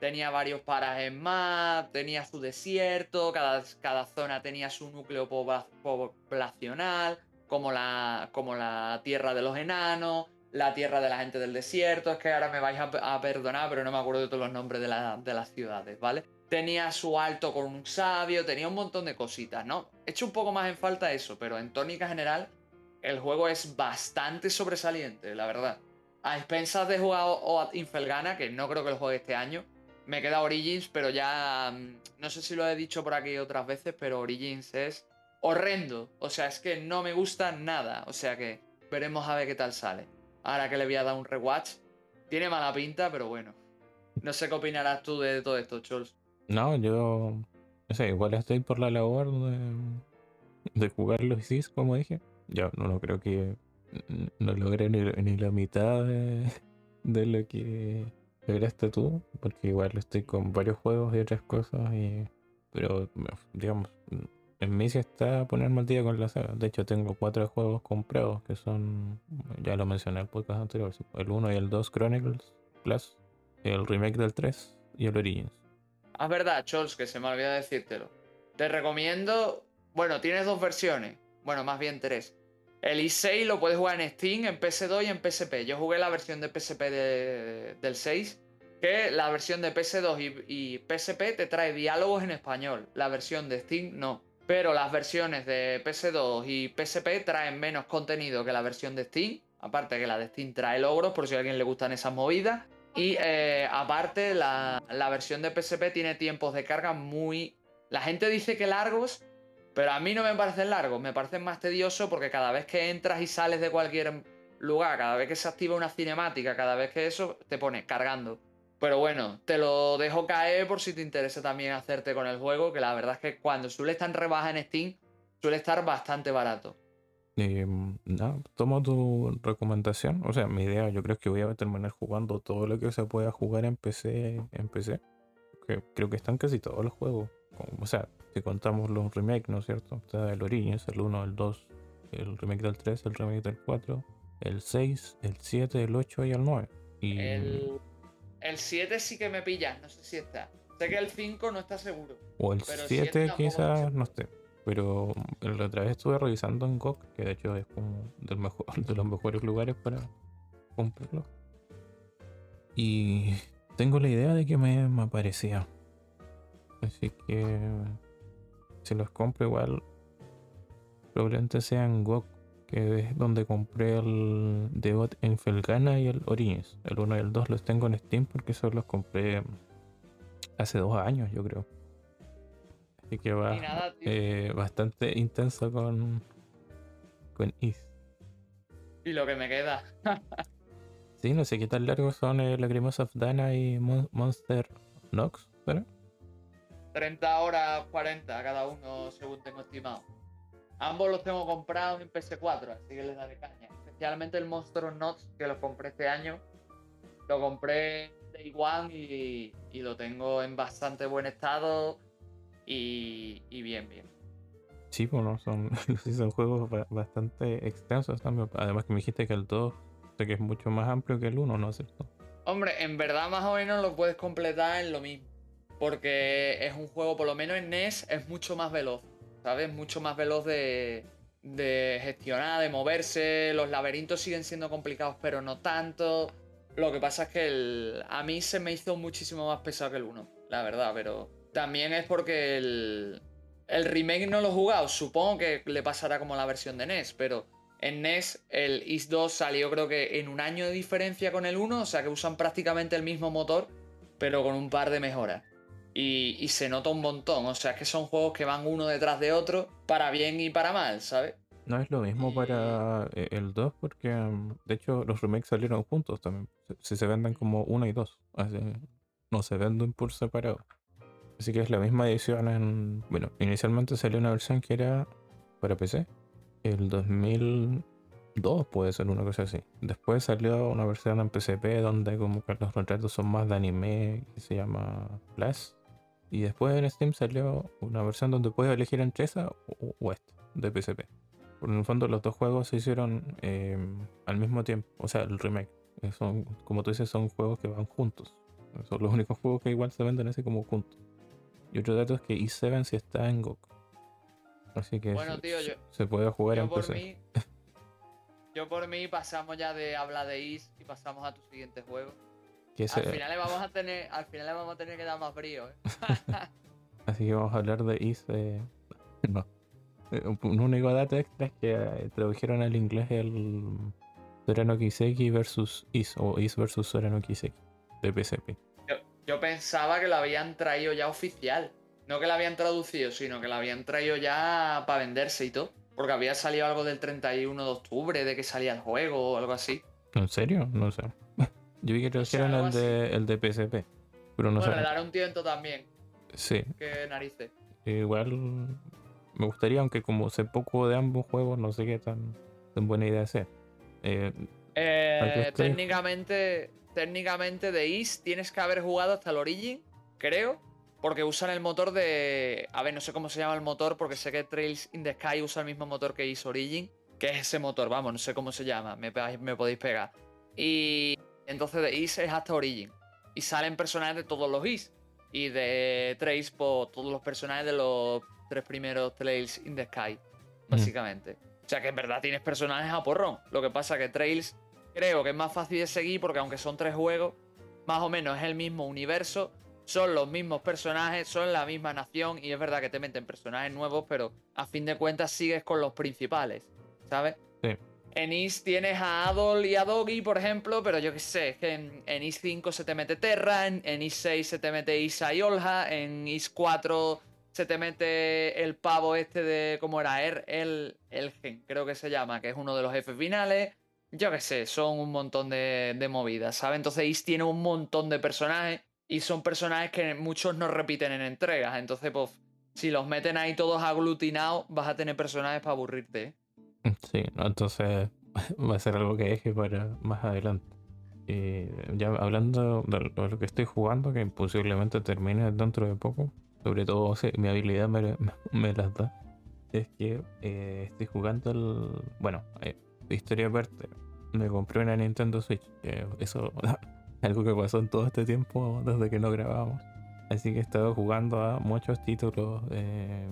tenía varios parajes más, tenía su desierto, cada, cada zona tenía su núcleo poblacional como la, como la tierra de los enanos, la tierra de la gente del desierto. Es que ahora me vais a, perdonar, pero no me acuerdo de todos los nombres de, de, las ciudades, ¿vale? Tenía su alto con un sabio, tenía un montón de cositas, ¿no? He hecho un poco más en falta eso, pero en tónica general, el juego es bastante sobresaliente, la verdad. A expensas de jugar o Infelgana, que no creo que lo juegue este año, me queda Origins, pero ya. Mm, no sé si lo he dicho por aquí otras veces, pero Origins es horrendo. O sea, es que no me gusta nada. O sea que veremos a ver qué tal sale. Ahora que le voy a dar un rewatch. Tiene mala pinta, pero bueno. No sé qué opinarás tú de todo esto, Chols. No, yo. No sé, igual estoy por la labor de, de jugar los SIS, como dije. Yo no, no creo que. No logré ni, la mitad de, de lo que lograste tú, porque igual estoy con varios juegos y otras cosas, y, pero digamos, en mí sí está ponerme al día con la saga. De hecho, tengo cuatro juegos comprados que son, ya lo mencioné en el podcast anterior, el 1 y el 2 Chronicles Plus, el remake del 3 y el Origins. Ah, es verdad, Chols, que se me olvidó decírtelo. Te recomiendo, bueno, tienes dos versiones, bueno, más bien tres. El i6 lo puedes jugar en Steam, en PS2 y en PSP. Yo jugué la versión de PSP del 6, que la versión de PS2 y, y PSP te trae diálogos en español. La versión de Steam no. Pero las versiones de PS2 y PSP traen menos contenido que la versión de Steam. Aparte que la de Steam trae logros, por si a alguien le gustan esas movidas. Y eh, aparte, la, versión de PSP tiene tiempos de carga muy. La gente dice que largos, pero a mí no me parecen largos, me parecen más tediosos porque cada vez que entras y sales de cualquier lugar, cada vez que se activa una cinemática, cada vez que eso, te pone cargando. Pero bueno, te lo dejo caer por si te interesa también hacerte con el juego, que la verdad es que cuando suele estar en rebaja en Steam, suele estar bastante barato. Eh, no, tomo tu recomendación. O sea, mi idea yo creo que voy a terminar jugando todo lo que se pueda jugar en PC. En PC. Que creo que están casi todos los juegos. O sea, si contamos los remakes, ¿no es cierto? Está el Origins, el 1, el 2, el remake del 3, el remake del 4, el 6, el 7, el 8 y el 9. Y... El el 7 sí que me pilla, no sé si está. Sé que el 5 no está seguro. O el 7 quizás no esté. Pero la otra vez estuve revisando en GOG, que de hecho es como del mejor, (laughs) de los mejores lugares para comprarlo. Y tengo la idea de que me, me aparecía. Así que si los compro igual, probablemente sean GOG, que es donde compré el Debut en Felgana y el Origins. El 1 y el 2 los tengo en Steam porque solo los compré hace dos años, yo creo. Así que va nada, eh, bastante intenso con, con Is. Y lo que me queda. (laughs) Sí, no sé qué tan largos son eh, Lacrimosa of Dana y Mon- Monster Nox, ¿pero? 30 horas 40 cada uno según tengo estimado. Ambos los tengo comprados en PS4, así que les daré caña. Especialmente el Monster Knots, que lo compré este año. Lo compré Day One y, y lo tengo en bastante buen estado y, y bien, bien. Sí, bueno, son, (laughs) sí son juegos ba- bastante extensos también. Además que me dijiste que el 2 sé que es mucho más amplio que el 1, ¿no es cierto? Hombre, en verdad más o menos lo puedes completar en lo mismo. Porque es un juego, por lo menos en NES, es mucho más veloz. ¿Sabes? Mucho más veloz de, de gestionar, de moverse. Los laberintos siguen siendo complicados, pero no tanto. Lo que pasa es que el- a mí se me hizo muchísimo más pesado que el 1, la verdad. Pero también es porque el, el remake no lo he jugado. Supongo que le pasará como la versión de NES, pero en NES el Is 2 salió creo que en un año de diferencia con el 1, o sea que usan prácticamente el mismo motor, pero con un par de mejoras. Y, y se nota un montón, o sea es que son juegos que van uno detrás de otro, para bien y para mal, ¿sabes? No es lo mismo para eh, el 2 porque mm, de hecho los remakes salieron juntos también. Si- se venden como 1 y 2, así, no se venden por separado. Así que es la misma edición en... Bueno, inicialmente salió una versión que era para PC. El 2002 puede ser una cosa así. Después salió una versión en PSP donde como que los retratos son más de anime, que se llama Plus. Y después en Steam salió una versión donde puedes elegir entre esa o, o esta, de PSP. Porque en el fondo los dos juegos se hicieron eh, al mismo tiempo. O sea, el remake. Son, como tú dices, son juegos que van juntos. Son los únicos juegos que igual se venden así como juntos. Y otro dato es que E7 sí está en GOG. Así que Bueno, se, tío, yo- se puede jugar Yo en por PC. mí. Yo por mí pasamos ya de hablar de Is y pasamos a tu siguiente juego. Que Al final le vamos a tener, al final le vamos a tener que dar más brío, ¿eh? (laughs) Así que vamos a hablar de Is. eh, no. Un único dato extra es que eh, tradujeron al inglés el Sorano Kiseki versus Is o Is versus Sorano Kiseki de PSP. Yo, yo pensaba que lo habían traído ya oficial. No que lo habían traducido, sino que lo habían traído ya para venderse y todo. Porque había salido algo del 31 de octubre, de que salía el juego o algo así. ¿En serio? No sé. Yo vi que tradujeron algo el de, el de PSP. Pero no bueno, sé. le daré un tiento también. Sí, Que narices. igual me gustaría, aunque como sé poco de ambos juegos, no sé qué tan, tan buena idea sea. Eh, Eh, técnicamente, técnicamente de Is tienes que haber jugado hasta el Origin, creo. Porque usan el motor de. A ver, no sé cómo se llama el motor, porque sé que Trails in the Sky usa el mismo motor que Is Origin. Que es ese motor, vamos, no sé cómo se llama. Me, me podéis pegar. Y entonces de Is es hasta Origin. Y salen personajes de todos los Is. Y de Trails, por todos los personajes de los tres primeros Trails in the Sky. Básicamente. O sea que en verdad tienes personajes a porrón. Lo que pasa que Trails creo que es más fácil de seguir porque aunque son tres juegos, más o menos es el mismo universo, son los mismos personajes, son la misma nación y es verdad que te meten personajes nuevos, pero a fin de cuentas sigues con los principales, ¿sabes? En Is tienes a Adol y a Doggy, por ejemplo, pero yo qué sé, es que en, en Is 5 se te mete Terra, en, en Is 6 se te mete Isa y Olja, en Is 4 se te mete el pavo este de. ¿Cómo era? Er, el, Elgen, creo que se llama, que es uno de los jefes finales. Yo qué sé, son un montón de, de movidas, ¿sabes? Entonces Is tiene un montón de personajes y son personajes que muchos no repiten en entregas. Entonces, pues, si los meten ahí todos aglutinados, vas a tener personajes para aburrirte. ¿eh? Sí, entonces (laughs) va a ser algo que deje para más adelante. Y ya hablando de lo que estoy jugando, que posiblemente termine dentro de poco, sobre todo mi habilidad (laughs) me, las da, es que eh, estoy jugando el. Bueno, eh, historia aparte, me compré una Nintendo Switch. que eso (laughs) algo que pasó en todo este tiempo desde que no grabamos. Así que he estado jugando a muchos títulos eh,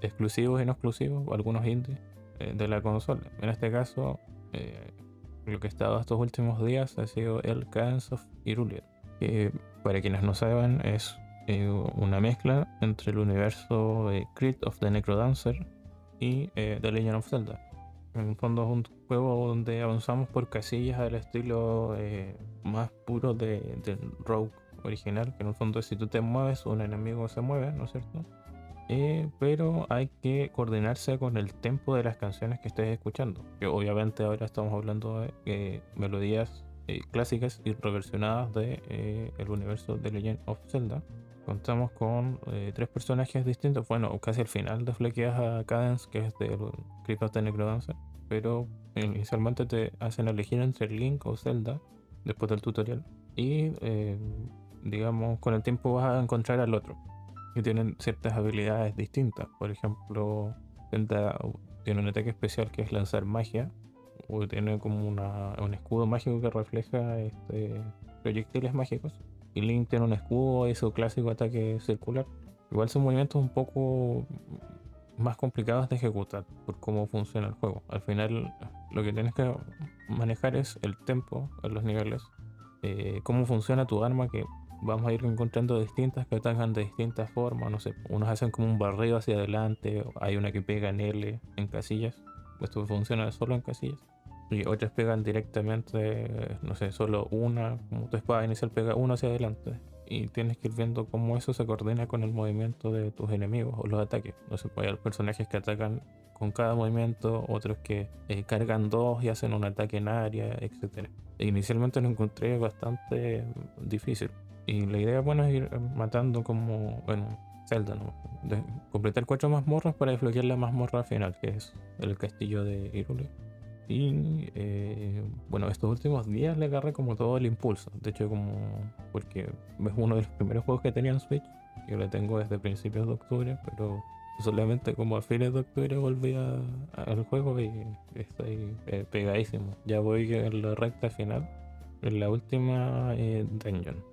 exclusivos y no exclusivos, algunos indies eh, de la consola. En este caso, eh, lo que he estado estos últimos días ha sido el Cadence of Hyrule, que para quienes no saben es eh, una mezcla entre el universo de Crypt of the Necrodancer y eh, The Legend of Zelda. En el fondo es un juego donde avanzamos por casillas al estilo eh, más puro de, del Rogue original, que en el fondo si tú te mueves, un enemigo se mueve, ¿no es cierto? Pero hay que coordinarse con el tempo de las canciones que estés escuchando. Que obviamente ahora estamos hablando de melodías clásicas y reversionadas de el universo de Legend of Zelda contamos con eh, tres personajes distintos. Bueno, casi al final desbloqueas a Cadence, que es del Crypt of the Necrodancer, pero inicialmente te hacen elegir entre Link o Zelda después del tutorial. Y eh, digamos, con el tiempo vas a encontrar al otro, que tienen ciertas habilidades distintas. Por ejemplo, Zelda tiene un ataque especial que es lanzar magia, o tiene como una, un escudo mágico que refleja este, proyectiles mágicos y Link tiene un escudo y su clásico ataque circular. Igual son movimientos un poco más complicados de ejecutar por cómo funciona el juego. Al final lo que tienes que manejar es el tempo en los niveles, eh, cómo funciona tu arma que vamos a ir encontrando distintas que atacan de distintas formas, no sé, unos hacen como un barreo hacia adelante, hay una que pega en L en casillas, esto funciona solo en casillas y otras pegan directamente, no sé, solo una, como tu espada inicial pega uno hacia adelante. Y tienes que ir viendo cómo eso se coordina con el movimiento de tus enemigos o los ataques. No sé, hay personajes que atacan con cada movimiento, otros que eh, cargan dos y hacen un ataque en área, etc. E inicialmente lo encontré bastante difícil. Y la idea, bueno, es ir matando como, bueno, Zelda, ¿no? De completar cuatro mazmorras para desbloquear la mazmorra final, que es el castillo de Hyrule. Y eh, bueno, estos últimos días le agarré como todo el impulso. De hecho, como porque es uno de los primeros juegos que tenía en Switch. Yo lo tengo desde principios de octubre, pero solamente como a fines de octubre volví al juego y estoy eh, pegadísimo. Ya voy en la recta final, en la última eh, dungeon.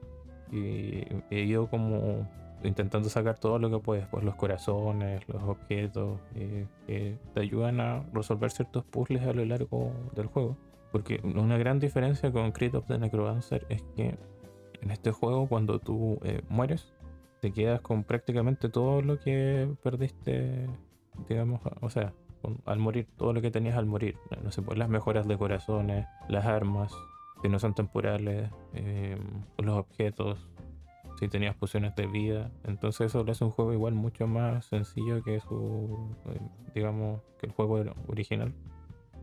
Y he ido como intentando sacar todo lo que puedes, pues los corazones, los objetos, eh, que te ayudan a resolver ciertos puzzles a lo largo del juego. Porque una gran diferencia con Crypt of the Necrodancer es que en este juego cuando tú eh, mueres, te quedas con prácticamente todo lo que perdiste, digamos, o sea, al morir, todo lo que tenías al morir. No sé, pues las mejoras de corazones, las armas, que no son temporales, eh, los objetos, si tenías pociones de vida. Entonces eso le hace un juego igual mucho más sencillo que su, eh, digamos, que el juego original.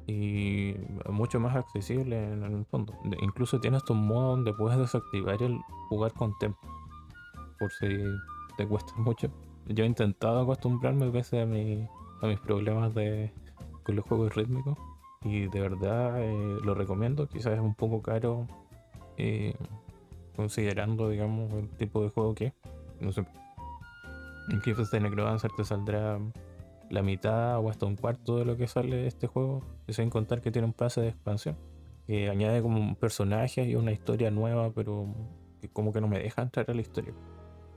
Y mucho más accesible en el fondo. Incluso tienes tu modo donde puedes desactivar el jugar con tempo. Por si te cuesta (laughs) mucho. Yo he intentado acostumbrarme veces a, mi, a mis problemas de, con los juegos rítmicos. Y de verdad eh, lo recomiendo. Quizás es un poco caro. Eh, considerando, digamos, el tipo de juego que No sé. En Cliffs de Necrodancer te saldrá la mitad o hasta un cuarto de lo que sale este juego, sin contar que tiene un pase de expansión, que añade como un personaje y una historia nueva, pero que como que no me deja entrar a la historia.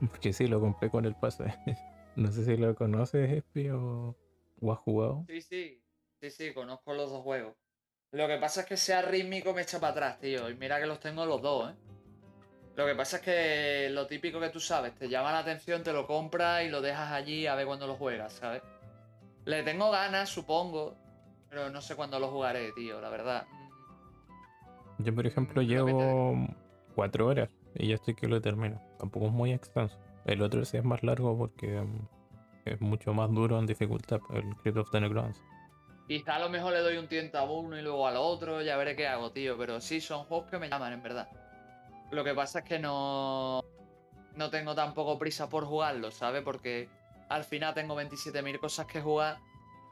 (laughs) Porque sí, lo compré con el pase. (laughs) no sé si lo conoces, Espi, o, o has jugado. Sí, sí, sí, sí, conozco los dos juegos. Lo que pasa es que sea rítmico me echa para atrás, tío. Y mira que los tengo los dos, ¿eh? Lo que pasa es que lo típico que tú sabes, te llama la atención, te lo compras y lo dejas allí a ver cuándo lo juegas, ¿sabes? Le tengo ganas, supongo, pero no sé cuándo lo jugaré, tío, la verdad. Yo, por ejemplo, llevo cuatro horas y ya estoy que lo termino. Tampoco es muy extenso. El otro sí es más largo porque mm, es mucho más duro en dificultad, el Crypt of the Necrodancer. Quizá a lo mejor le doy un tiento a uno y luego al otro, ya veré qué hago, tío. Pero sí, son juegos que me llaman, en verdad. Lo que pasa es que no, no tengo tampoco prisa por jugarlo, ¿sabes? Porque al final tengo 27.000 cosas que jugar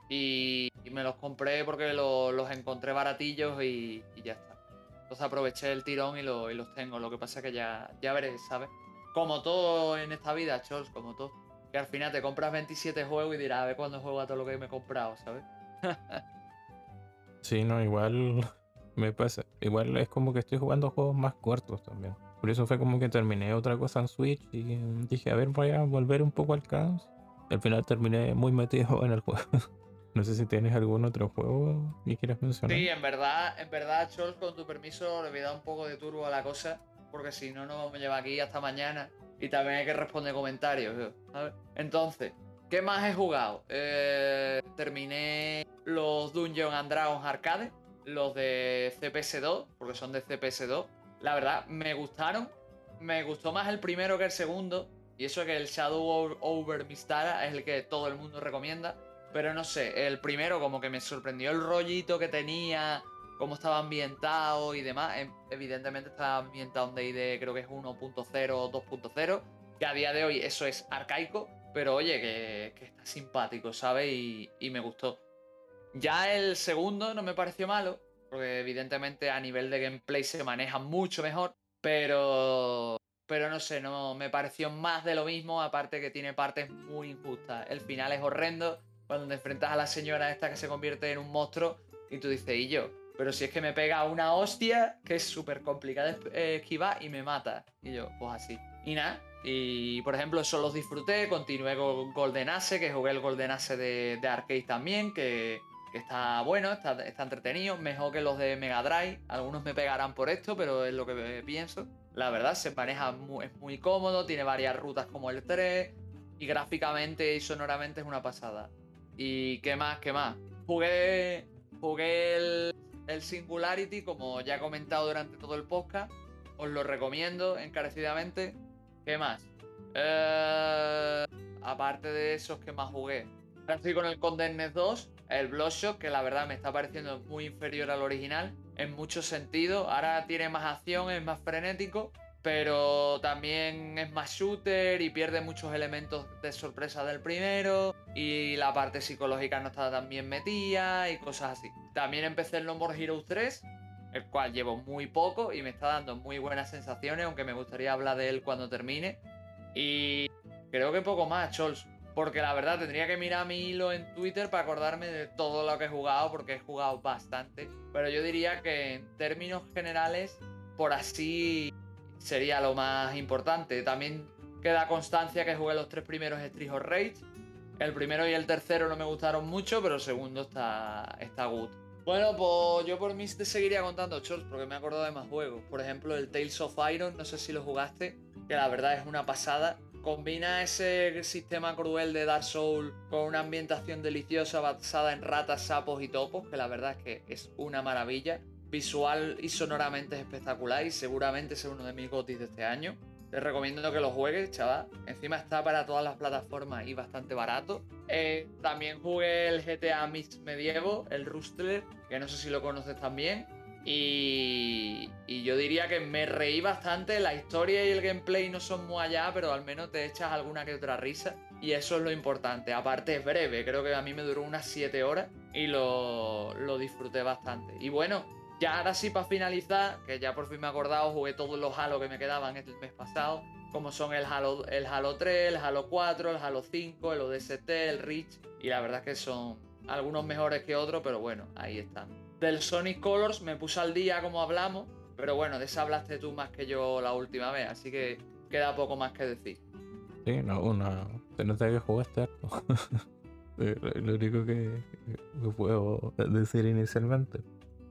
y, me los compré porque los encontré baratillos y, ya está. Entonces aproveché el tirón y, los tengo. Lo que pasa es que ya, ya veré, ¿sabes? Como todo en esta vida, Chols, como todo. Que al final te compras 27 juegos y dirás, a ver cuándo juego a todo lo que me he comprado, ¿sabes? Sí, no, igual (laughs) me pasa. Igual es como que estoy jugando juegos más cortos también. Por eso fue como que terminé otra cosa en Switch y dije, a ver, voy a volver un poco al caos. Al final terminé muy metido (laughs) en el juego. no sé si tienes algún otro juego que quieras mencionar. Sí, en verdad, en verdad, Chols, con tu permiso, le voy a dar un poco de turbo a la cosa. porque si no, nos vamos a llevar aquí hasta mañana y también hay que responder comentarios. Entonces, ¿qué más he jugado? Eh, terminé los Dungeons and Dragons Arcade, los de CPS2, porque son de CPS2. La verdad, me gustaron. Me gustó más el primero que el segundo. Y eso que el Shadow Over Mistara es el que todo el mundo recomienda. Pero no sé, el primero como que me sorprendió el rollito que tenía, cómo estaba ambientado y demás. Em, evidentemente estaba ambientado en D&D creo que es 1.0 o 2.0, que a día de hoy eso es arcaico, pero oye, que, está simpático, ¿sabes? Y, me gustó. Ya el segundo no me pareció malo, porque evidentemente a nivel de gameplay se maneja mucho mejor, pero... Pero no sé, no me pareció más de lo mismo, aparte que tiene partes muy injustas. El final es horrendo, cuando te enfrentas a la señora esta que se convierte en un monstruo y tú dices, y yo, pero si es que me pega una hostia que es súper complicada de esquivar y me mata. Y yo, pues así. Y nada. Y por ejemplo, eso los disfruté. Continué con Golden Ace, que jugué el Golden Ace de, arcade también, que, está bueno, está, está, entretenido. Mejor que los de Mega Drive. Algunos me pegarán por esto, pero es lo que pienso. La verdad, se maneja muy, es muy cómodo, tiene varias rutas como el 3. Y gráficamente y sonoramente es una pasada. ¿Y qué más? ¿Qué más? Jugué. Jugué el el Singularity, como ya he comentado durante todo el podcast, os lo recomiendo encarecidamente. ¿Qué más? Eh, aparte de esos que más jugué. Estoy con el Condemned 2, el Bloodshot, que la verdad me está pareciendo muy inferior al original en muchos sentidos. Ahora tiene más acción, es más frenético, pero también es más shooter y pierde muchos elementos de sorpresa del primero y la parte psicológica no está tan bien metida y cosas así. También empecé el No More Heroes 3, el cual llevo muy poco y me está dando muy buenas sensaciones, aunque me gustaría hablar de él cuando termine. Y creo que poco más, Chols. Porque la verdad tendría que mirar mi hilo en Twitter para acordarme de todo lo que he jugado, porque he jugado bastante. Pero yo diría que en términos generales, por así sería lo más importante. También queda constancia que jugué los tres primeros Street of Rage. El primero y el tercero no me gustaron mucho, pero el segundo está, está good. Bueno, pues yo por mí te seguiría contando shorts porque me he acordado de más juegos. Por ejemplo, el Tales of Iron, no sé si lo jugaste, que la verdad es una pasada. Combina ese sistema cruel de Dark Souls con una ambientación deliciosa basada en ratas, sapos y topos, que la verdad es que es una maravilla visual y sonoramente es espectacular y seguramente es uno de mis gotis de este año. Te recomiendo que lo juegues, chaval. Encima está para todas las plataformas y bastante barato. Eh, también jugué el GTA Mix Medievo, el Rustler, que no sé si lo conoces también. Y, yo diría que me reí bastante. La historia y el gameplay no son muy allá, pero al menos te echas alguna que otra risa. Y eso es lo importante. Aparte es breve, creo que a mí me duró unas 7 horas y lo, lo disfruté bastante. Y bueno, ya ahora sí, para finalizar, que ya por fin me he acordado, jugué todos los Halo que me quedaban el mes pasado, como son el Halo, el Halo 3, el Halo 4, el Halo 5, el ODST, el Reach, y la verdad es que son algunos mejores que otros, pero bueno, ahí están. Del Sonic Colors me puse al día como hablamos, pero bueno, de esa hablaste tú más que yo la última vez, así que queda poco más que decir. Sí, no, una... Se nota que jugaste (laughs) Lo único que, que puedo decir inicialmente.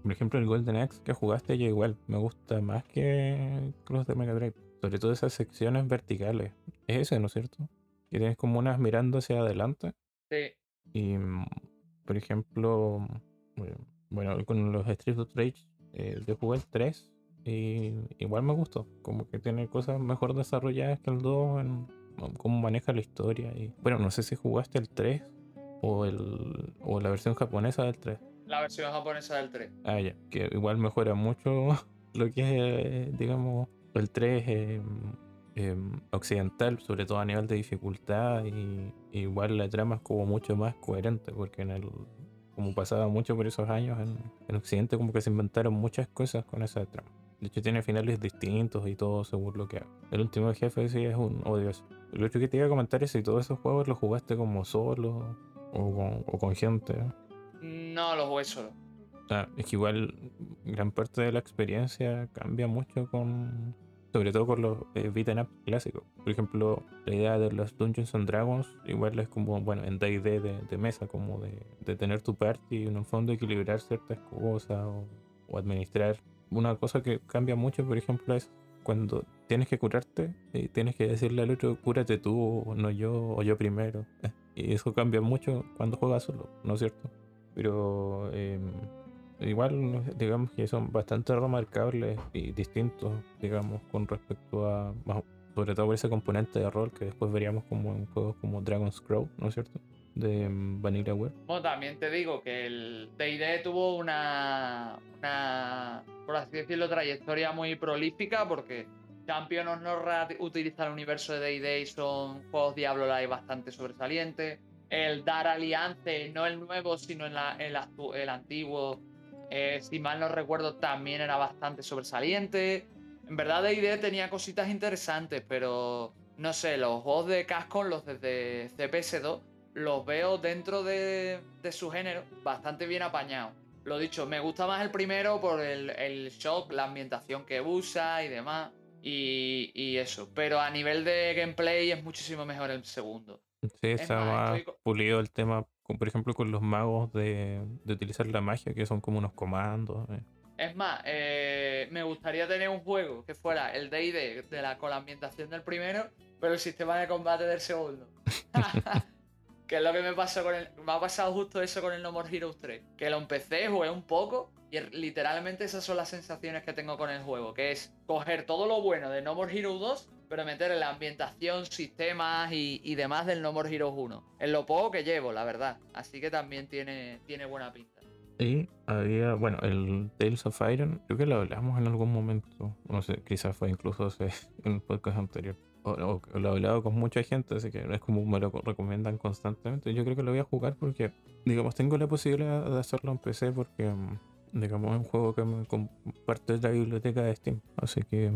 Por ejemplo, el Golden Axe que jugaste ya igual, me gusta más que los de Mega Drive. Sobre todo esas secciones verticales. Es ese, ¿no es cierto? Que tienes como unas mirando hacia adelante. Sí. Y, por ejemplo, bueno, con los Street of Rage, eh, yo jugué el 3 y igual me gustó. Como que tiene cosas mejor desarrolladas que el 2 en cómo maneja la historia. Y, bueno, no sé si jugaste el 3 o, el, o la versión japonesa del 3. La versión japonesa del 3. Ah, ya. Que igual mejora mucho (laughs) lo que es, digamos, el 3 em, em, occidental, sobre todo a nivel de dificultad. Y igual la trama es como mucho más coherente, porque en el. Como pasaba mucho por esos años, en, en Occidente como que se inventaron muchas cosas con esa trama. De hecho tiene finales distintos y todo según lo que haga. El último jefe sí es un odioso. Lo otro que te iba a comentar es si todos esos juegos los jugaste como solo o con, o con gente. No, lo jugué solo. es que igual gran parte de la experiencia cambia mucho con. Sobre todo con los eh, up clásicos. Por ejemplo, la idea de los Dungeons and Dragons, igual es como, bueno, en DD de, de, mesa, como de, tener tu party y en un fondo equilibrar ciertas cosas o, o administrar. Una cosa que cambia mucho, por ejemplo, es cuando tienes que curarte, y tienes que decirle al otro, cúrate tú, no yo, o yo primero. (laughs) Y eso cambia mucho cuando juegas solo, ¿no es cierto? Pero em, igual, digamos que son bastante remarcables y distintos, digamos, con respecto a, sobre todo por ese componente de rol que después veríamos como en juegos como Dragon's Crow, ¿no es cierto? De em, Vanillaware. Bueno, también te digo que el DD tuvo una, una, por así decirlo, trayectoria muy prolífica porque Champions no utiliza el universo de D&D y son juegos Diablo Live bastante sobresalientes. El Dar Alliance, no el nuevo, sino el, el, antiguo, eh, si mal no recuerdo, también era bastante sobresaliente. En verdad D&D tenía cositas interesantes, pero no sé, los juegos de casco, los desde CPS2, los veo dentro de, su género bastante bien apañados. Lo dicho, me gusta más el primero por el, el shock, la ambientación que usa y demás. Y, eso. Pero a nivel de gameplay es muchísimo mejor el segundo. Sí, está más, pulido el tema, por ejemplo, con los magos de, utilizar la magia, que son como unos comandos. Eh. Es más, eh, me gustaría tener un juego que fuera el DD de la, con la ambientación del primero, pero el sistema de combate del segundo. (laughs) (laughs) que es lo que me pasó con el. Me ha pasado justo eso con el No More Heroes 3. Que lo empecé, jugué un poco y literalmente esas son las sensaciones que tengo con el juego, que es coger todo lo bueno de No More Heroes 2, pero meter en la ambientación, sistemas y, demás del No More Heroes 1. Es lo poco que llevo, la verdad. Así que también tiene, tiene buena pinta. Y había, bueno, el Tales of Iron, creo que lo hablamos en algún momento. No sé, quizás fue incluso (laughs) en un podcast anterior. O, lo he hablado con mucha gente, así que es como me lo recomiendan constantemente. Yo creo que lo voy a jugar porque, digamos, tengo la posibilidad de hacerlo en PC porque mm, digamos, es un juego que me comparte la biblioteca de Steam. Así que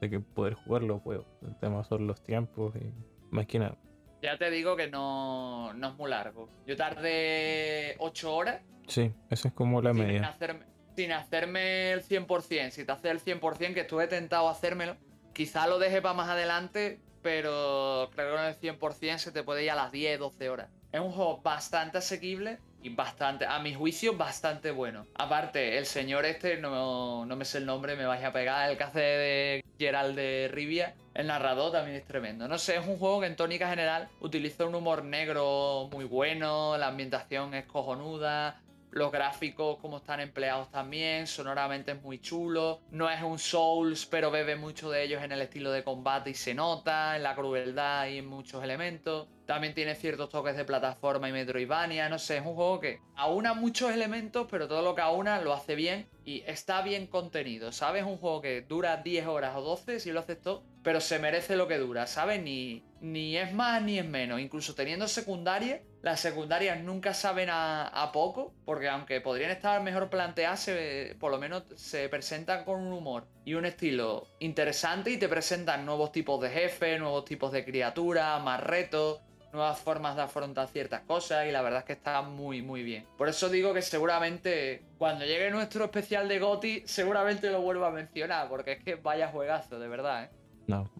de que poder jugarlo puedo. El tema son los tiempos y más que nada. Ya te digo que no, no es muy largo. Yo tardé 8 horas. Sí, esa es como la media. Hacerme, sin hacerme el 100%. Si te haces el 100%, que estuve tentado a hacérmelo, quizá lo deje para más adelante, pero creo que con el 100% se te puede ir a las 10, 12 horas. Es un juego bastante asequible y bastante, a mi juicio, bastante bueno. Aparte, el señor este, no, no me sé el nombre, me vais a pegar, el que hace de Gerald de Rivia, el narrador también es tremendo. No sé, es un juego que en tónica general utiliza un humor negro muy bueno, la ambientación es cojonuda, los gráficos como están empleados también, sonoramente es muy chulo. No es un Souls, pero bebe mucho de ellos en el estilo de combate y se nota, en la crueldad y en muchos elementos. También tiene ciertos toques de plataforma y Metroidvania, no sé, es un juego que aúna muchos elementos, pero todo lo que aúna lo hace bien y está bien contenido, ¿sabes? Un juego que dura 10 horas o 12 si lo haces todo, pero se merece lo que dura, ¿sabes? Ni, ni es más ni es menos. Incluso teniendo secundaria, las secundarias nunca saben a, poco, porque aunque podrían estar mejor planteadas, por lo menos se presentan con un humor y un estilo interesante y te presentan nuevos tipos de jefes, nuevos tipos de criaturas, más retos nuevas formas de afrontar ciertas cosas y la verdad es que está muy muy bien. Por eso digo que seguramente cuando llegue nuestro especial de Goti seguramente lo vuelvo a mencionar porque es que vaya juegazo, de verdad, ¿eh? No,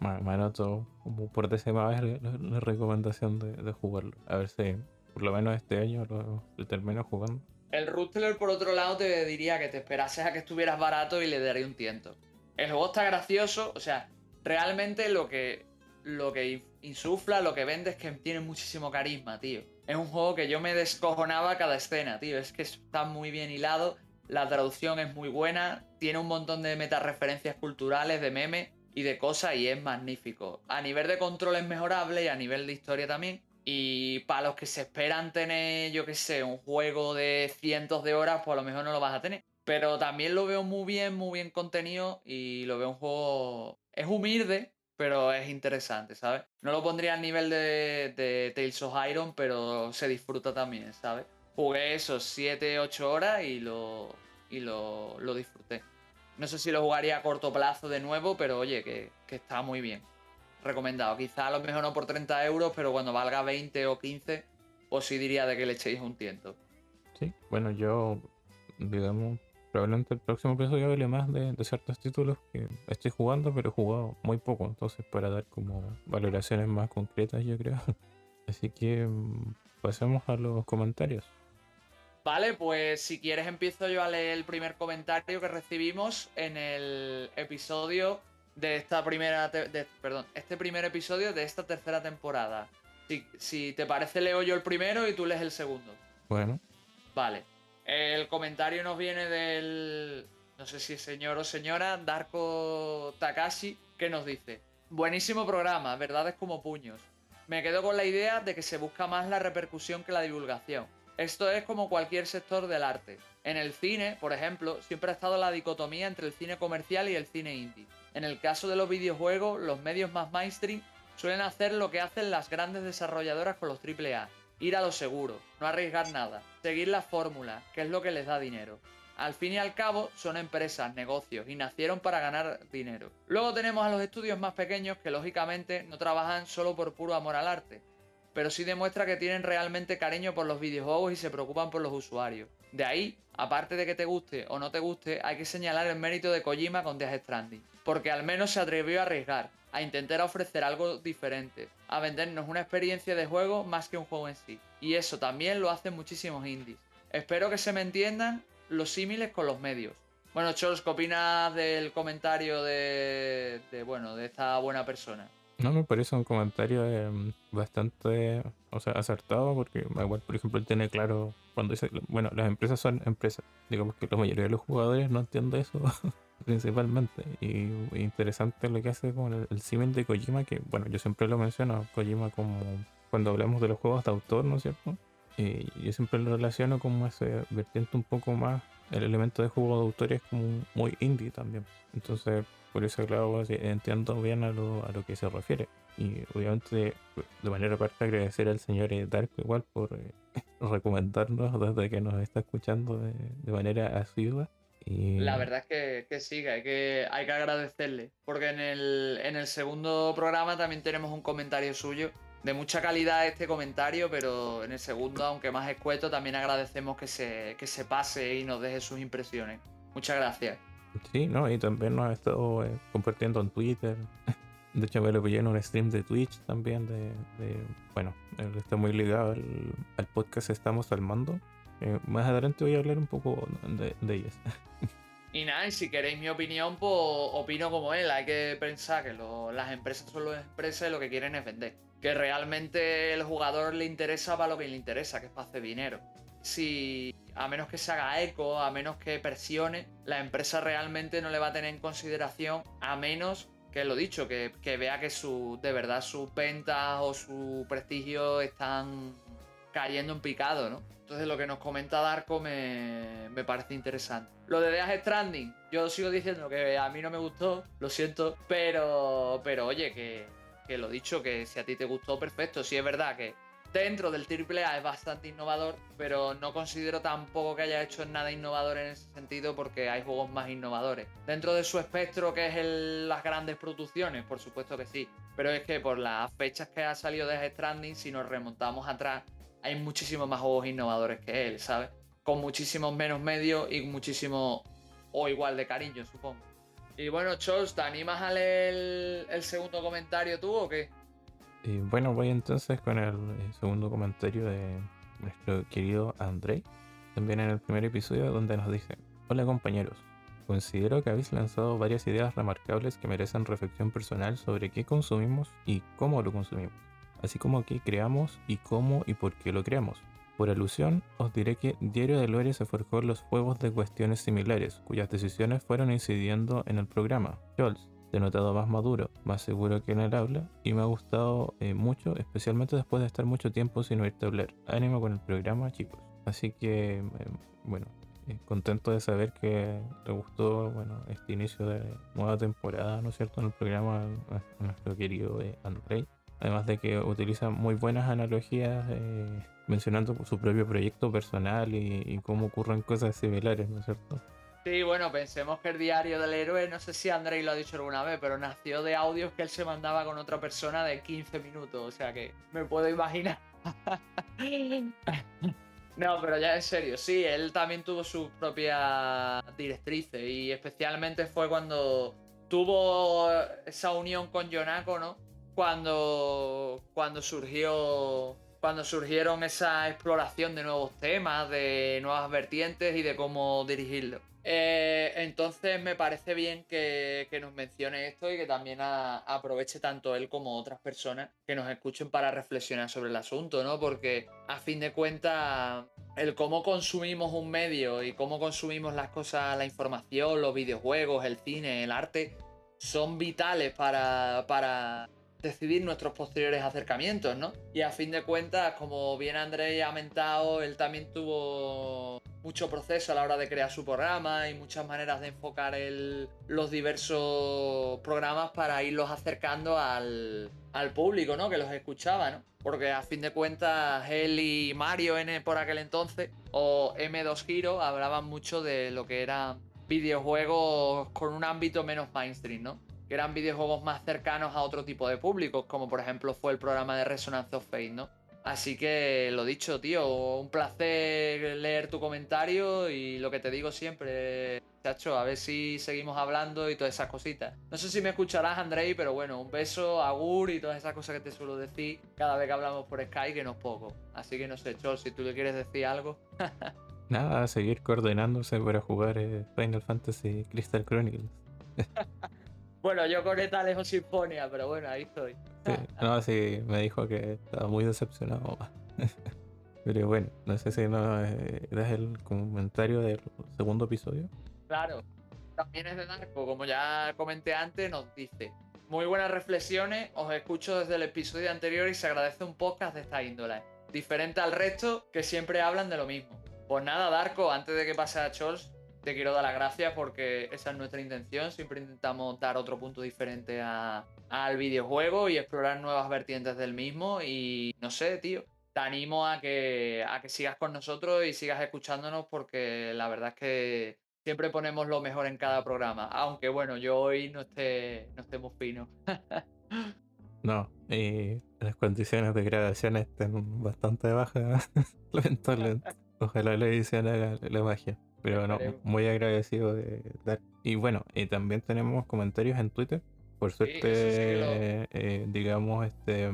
como por décima vez la, recomendación de, jugarlo. A ver si por lo menos este año lo, termino jugando. El Rustler, por otro lado, te diría que te esperases a que estuvieras barato y le daría un tiento. El juego está gracioso, o sea, realmente lo que, lo que insufla, lo que vende es que tiene muchísimo carisma, tío. Es un juego que yo me descojonaba cada escena, tío. Es que está muy bien hilado, la traducción es muy buena, tiene un montón de metareferencias culturales, de memes y de cosas y es magnífico. A nivel de control es mejorable y a nivel de historia también. Y para los que se esperan tener, yo qué sé, un juego de cientos de horas, pues a lo mejor no lo vas a tener. Pero también lo veo muy bien, muy bien contenido y lo veo un juego... Es humilde, pero es interesante, ¿sabes? No lo pondría al nivel de, Tales of Iron, pero se disfruta también, ¿sabes? Jugué esos 7, 8 horas y lo, y lo, disfruté. No sé si lo jugaría a corto plazo de nuevo, pero oye, que, está muy bien. Recomendado. Quizá a lo mejor no por 30 euros, pero cuando valga 20 o 15, pues sí diría de que le echéis un tiento. Sí, bueno, yo, digamos, probablemente el próximo episodio hable más de, ciertos títulos que estoy jugando, pero he jugado muy poco, entonces para dar como valoraciones más concretas, yo creo. (laughs) Así que mm, pasemos a los comentarios. Vale, pues si quieres empiezo yo a leer el primer comentario que recibimos en el episodio de esta primera. perdón, este primer episodio de esta tercera temporada. Si, si te parece, leo yo el primero y tú lees el segundo. Bueno. Vale. El comentario nos viene del. No sé si señor o señora, Darko Takashi, que nos dice: Buenísimo programa, verdades como puños. Me quedo con la idea de que se busca más la repercusión que la divulgación. Esto es como cualquier sector del arte. En el cine, por ejemplo, siempre ha estado la dicotomía entre el cine comercial y el cine indie. En el caso de los videojuegos, los medios más mainstream suelen hacer lo que hacen las grandes desarrolladoras con los AAA. Ir a lo seguro, no arriesgar nada, seguir la fórmula, que es lo que les da dinero. Al fin y al cabo, son empresas, negocios, y nacieron para ganar dinero. Luego tenemos a los estudios más pequeños que lógicamente no trabajan solo por puro amor al arte, pero sí demuestra que tienen realmente cariño por los videojuegos y se preocupan por los usuarios. De ahí, aparte de que te guste o no te guste, hay que señalar el mérito de Kojima con Death Stranding, porque al menos se atrevió a arriesgar, a intentar ofrecer algo diferente, a vendernos una experiencia de juego más que un juego en sí. Y eso también lo hacen muchísimos indies. Espero que se me entiendan los símiles con los medios. Bueno, Chols, ¿qué opinas del comentario de, bueno, de esta buena persona? No, me parece un comentario em, bastante, o sea, acertado, porque igual, por ejemplo, él tiene claro cuando dice, bueno, las empresas son empresas. Digamos que la mayoría de los jugadores no entiende eso (laughs) principalmente. Y, interesante lo que hace con el, el de Kojima, que, bueno, yo siempre lo menciono, Kojima como cuando hablamos de los juegos de autor, ¿no es cierto? Y yo siempre lo relaciono como ese vertiente un poco más, el elemento de juego de autor es como muy indie también. Entonces, por eso, claro, entiendo bien a lo, a lo que se refiere. Y obviamente, de manera aparte, agradecer al señor Dark igual por eh, (laughs) recomendarnos desde que nos está escuchando de, manera asidua. Y... La verdad es que, que sí, que hay, que hay que agradecerle. Porque en el, en el segundo programa también tenemos un comentario suyo. De mucha calidad este comentario, pero en el segundo, aunque más escueto, también agradecemos que se, que se pase y nos deje sus impresiones. Muchas gracias. Sí, ¿no? Y también nos ha estado eh, compartiendo en Twitter. (laughs) De hecho, me lo pillé en un stream de Twitch también. De, bueno, él está muy ligado al, podcast Estamos al Mando. Eh, más adelante voy a hablar un poco de, de ellas. (laughs) Y nada, y si queréis mi opinión, pues opino como él. Hay que pensar que las empresas son las empresas y lo que quieren es vender. Que realmente el jugador le interesa para lo que le interesa, que es para hacer dinero. Si a menos que se haga eco, a menos que presione, la empresa realmente no le va a tener en consideración, a menos que lo dicho, que, vea que su, de verdad sus ventas o su prestigio están cayendo en picado, ¿no? Entonces lo que nos comenta Darko me, me, parece interesante. Lo de Death Stranding, yo sigo diciendo que a mí no me gustó, lo siento, pero, pero oye, que, que lo dicho, que si a ti te gustó, perfecto. Si es verdad que dentro del AAA es bastante innovador, pero no considero tampoco que haya hecho nada innovador en ese sentido porque hay juegos más innovadores. Dentro de su espectro que es las grandes producciones, por supuesto que sí, pero es que por las fechas que ha salido de Stranding, si nos remontamos atrás, hay muchísimos más juegos innovadores que él, ¿sabes? Con muchísimos menos medios y muchísimo o igual de cariño, supongo. Y bueno, Charles, ¿te animas a leer el segundo comentario tú o qué? Y bueno, voy entonces con el segundo comentario de nuestro querido Andrei, también en el primer episodio donde nos dice, hola compañeros, considero que habéis lanzado varias ideas remarcables que merecen reflexión personal sobre qué consumimos y cómo lo consumimos, así como qué creamos y cómo y por qué lo creamos. Por alusión, os diré que Diario de Lore se forjó los juegos de cuestiones similares, cuyas decisiones fueron incidiendo en el programa. Scholz, he notado más maduro, más seguro que en el habla y me ha gustado eh, mucho, especialmente después de estar mucho tiempo sin oírte hablar. Ánimo con el programa, chicos. Así que, eh, bueno, eh, contento de saber que te gustó, bueno, este inicio de nueva temporada, ¿no es cierto?, en el programa nuestro querido Andrei. Además de que utiliza muy buenas analogías mencionando su propio proyecto personal y, cómo ocurren cosas similares, ¿no es cierto? Sí, bueno, pensemos que el diario del héroe, no sé si Andrei lo ha dicho alguna vez, pero nació de audios que él se mandaba con otra persona de 15 minutos, o sea que me puedo imaginar. (laughs) no, pero ya en serio, sí, él también tuvo su propia directriz y especialmente fue cuando tuvo esa unión con Yonako, ¿no? Cuando, cuando surgió cuando surgieron esa exploración de nuevos temas, de nuevas vertientes y de cómo dirigirlo. Eh, entonces me parece bien que, nos mencione esto y que también aproveche tanto él como otras personas que nos escuchen para reflexionar sobre el asunto, ¿no? Porque a fin de cuentas, el cómo consumimos un medio y cómo consumimos las cosas, la información, los videojuegos, el cine, el arte, son vitales para, para decidir nuestros posteriores acercamientos, ¿no? Y a fin de cuentas, como bien Andrés ha mentado, él también tuvo mucho proceso a la hora de crear su programa y muchas maneras de enfocar los diversos programas para irlos acercando al, público, ¿no? Que los escuchaba, ¿no? Porque a fin de cuentas, él y Mario N por aquel entonces, o M2 Giro, hablaban mucho de lo que eran videojuegos con un ámbito menos mainstream, ¿no? Que eran videojuegos más cercanos a otro tipo de públicos, como por ejemplo fue el programa de Resonance of Fate, ¿no? Así que lo dicho, tío, un placer leer tu comentario y lo que te digo siempre, chacho, a ver si seguimos hablando y todas esas cositas. No sé si me escucharás, Andrei, pero bueno, un beso, agur y todas esas cosas que te suelo decir cada vez que hablamos por Skype, que no es poco. Así que no sé, Chol, si tú le quieres decir algo. (laughs) Nada, seguir coordinándose para jugar eh, Final Fantasy Crystal Chronicles. (laughs) Bueno, yo con esta lejos Sinfonia, pero bueno, ahí estoy. Sí, no, sí, me dijo que estaba muy decepcionado. (laughs) pero bueno, no sé si no eh, das el comentario del segundo episodio. Claro, también es de Narco, como ya comenté antes, nos dice. Muy buenas reflexiones, os escucho desde el episodio anterior y se agradece un podcast de esta índole. Diferente al resto, que siempre hablan de lo mismo. Pues nada, Darko, antes de que pase a Chols, te quiero dar las gracias porque esa es nuestra intención. Siempre intentamos dar otro punto diferente al videojuego y explorar nuevas vertientes del mismo. Y no sé, tío, te animo a que, a que sigas con nosotros y sigas escuchándonos porque la verdad es que siempre ponemos lo mejor en cada programa. Aunque bueno, yo hoy no esté, no estemos finos. (laughs) no, y las condiciones de grabación estén bastante bajas, (laughs) lamentablemente. (laughs) Ojalá la edición haga la magia. Pero no, muy agradecido de dar. Y bueno, y también tenemos comentarios en Twitter. Por suerte, eh, digamos, este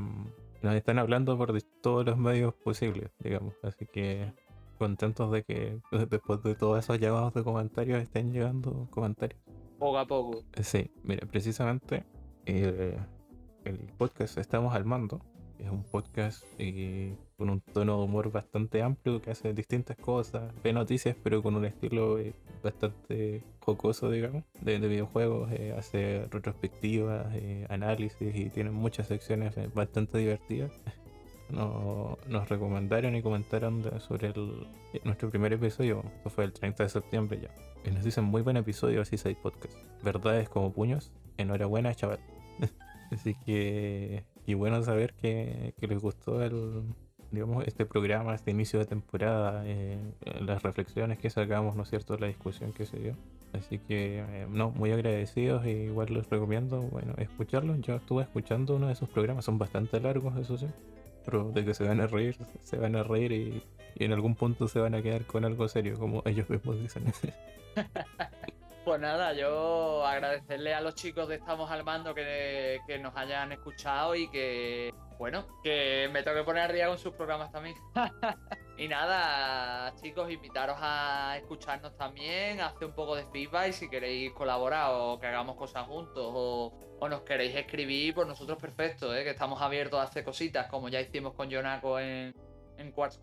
nos están hablando por todos los medios posibles, digamos. Así que contentos de que (laughs) después de todos esos llamados de comentarios estén llegando comentarios. Poco a poco. Sí, mira, precisamente el, el podcast Estamos al Mando es un podcast eh, con un tono de humor bastante amplio que hace distintas cosas, ve noticias, pero con un estilo eh, bastante jocoso, digamos, de, videojuegos. Eh, hace retrospectivas, análisis y tiene muchas secciones bastante divertidas. (laughs) nos recomendaron y comentaron sobre nuestro primer episodio, que fue el 30 de septiembre ya. Y nos dicen muy buen episodio, así seis podcast. Verdades como puños, enhorabuena chaval. (laughs) así que y bueno saber que, les gustó el, digamos, este programa, este inicio de temporada, eh, las reflexiones que sacamos, ¿no es cierto?, la discusión que se dio. Así que, eh, no, muy agradecidos y igual les recomiendo, bueno, escucharlos. Yo estuve escuchando uno de esos programas, son bastante largos, eso sí, pero de que se van a reír, se van a reír y, y en algún punto se van a quedar con algo serio, como ellos mismos dicen. (laughs) Pues nada, yo agradecerle a los chicos de Estamos al Mando que, nos hayan escuchado y que, bueno, que me tengo que poner al día con sus programas también. (laughs) y nada, chicos, invitaros a escucharnos también, a hacer un poco de feedback si queréis colaborar o que hagamos cosas juntos o, nos queréis escribir, pues nosotros perfecto, ¿eh? que estamos abiertos a hacer cositas como ya hicimos con Jonaco en, en Quartz.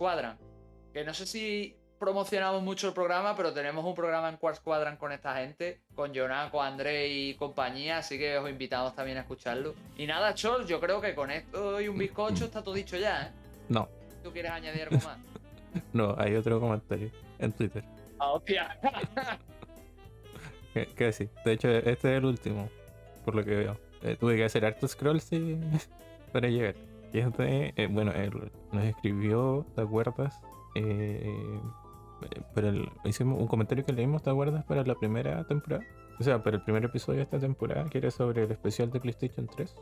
Que no sé si promocionamos mucho el programa, pero tenemos un programa en Quartz Quadrant con esta gente, con Jonaco, André y compañía, así que os invitamos también a escucharlo. Y nada, Chol, yo creo que con esto y un bizcocho está todo dicho ya, ¿eh? No. ¿Tú quieres añadir algo más? (laughs) no, hay otro comentario en Twitter. Ah, hostia. (laughs) ¿Qué, ¿Qué, decir? De hecho, este es el último, por lo que veo. Eh, tuve que hacer harto scroll sí, (laughs) para llegar. Y este, eh, bueno, él nos escribió, ¿te acuerdas? Eh, hicimos un comentario que leímos, ¿te acuerdas? Para la primera temporada. O sea, para el primer episodio de esta temporada, que era sobre el especial de PlayStation 3.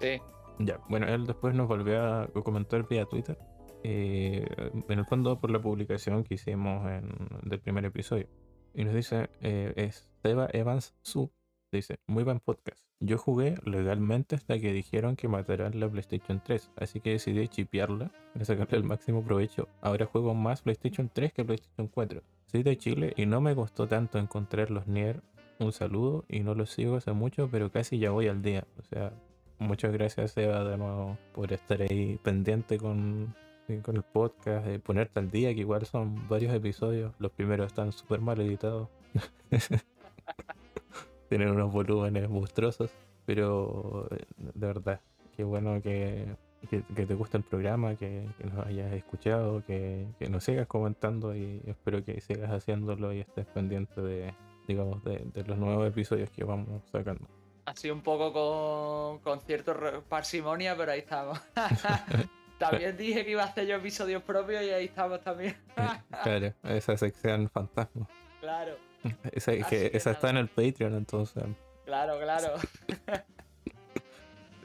Sí. Ya, bueno, él después nos volvió a comentar vía Twitter. Eh, en el fondo, por la publicación que hicimos en, del primer episodio. Y nos dice, eh, es Seba Evans Su. Dice, muy buen podcast. Yo jugué legalmente hasta que dijeron que matarán la PlayStation 3, así que decidí chipearla para sacarle el máximo provecho. Ahora juego más PlayStation 3 que PlayStation 4. Soy de Chile y no me costó tanto encontrar los Nier. Un saludo y no los sigo hace mucho, pero casi ya voy al día. O sea, muchas gracias Eva de nuevo por estar ahí pendiente con, con el podcast, de ponerte al día, que igual son varios episodios. Los primeros están súper mal editados. (laughs) Tienen unos volúmenes monstruosos, pero eh, de verdad, qué bueno que, que, te gusta el programa, que, nos hayas escuchado, que, nos sigas comentando y espero que sigas haciéndolo y estés pendiente de, digamos, de, los nuevos episodios que vamos sacando. Así un poco con, con cierto parsimonia, pero ahí estamos. (laughs) también dije que iba a hacer yo episodios propios y ahí estamos también. claro, esa sección fantasma. Claro. (laughs) Esa, que, esa está en el Patreon, entonces. Claro, claro. (laughs)